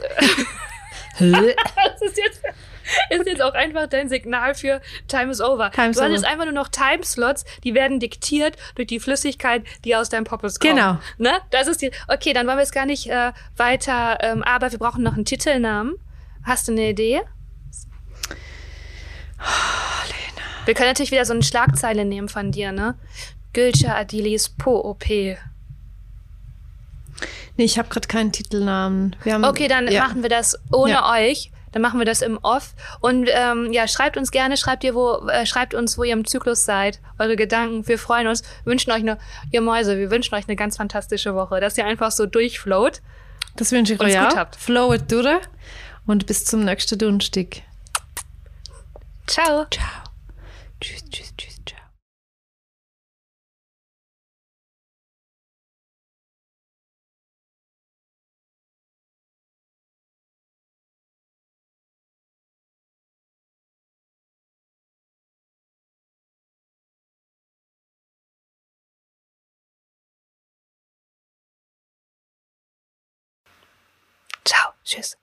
das ist jetzt, ist jetzt auch einfach dein Signal für Time is over. Time is du hattest over. einfach nur noch Timeslots, die werden diktiert durch die Flüssigkeit, die aus deinem Poppes kommt. Genau. Ne? Das ist die. Okay, dann wollen wir es gar nicht äh, weiter, ähm, aber wir brauchen noch einen Titelnamen. Hast du eine Idee? Wir können natürlich wieder so eine Schlagzeile nehmen von dir, ne? Gülscha Adilis Po-OP. Nee, ich habe gerade keinen Titelnamen. Haben, Okay, dann ja. machen wir das ohne Ja. euch. Dann machen wir das im Off. Und ähm, ja, schreibt uns gerne, schreibt ihr, wo, äh, schreibt uns, wo ihr im Zyklus seid, eure Gedanken. Wir freuen uns, wünschen euch eine, ihr Mäuse, wir wünschen euch eine ganz fantastische Woche, dass ihr einfach so durchfloat. Das wünsche ich euch gut auch. habt. Flow it durch und bis zum nächsten Donnerstag. Ciao. Ciao. Tschüss, tschüss, tschüss, ciao. Ciao. Tschüss.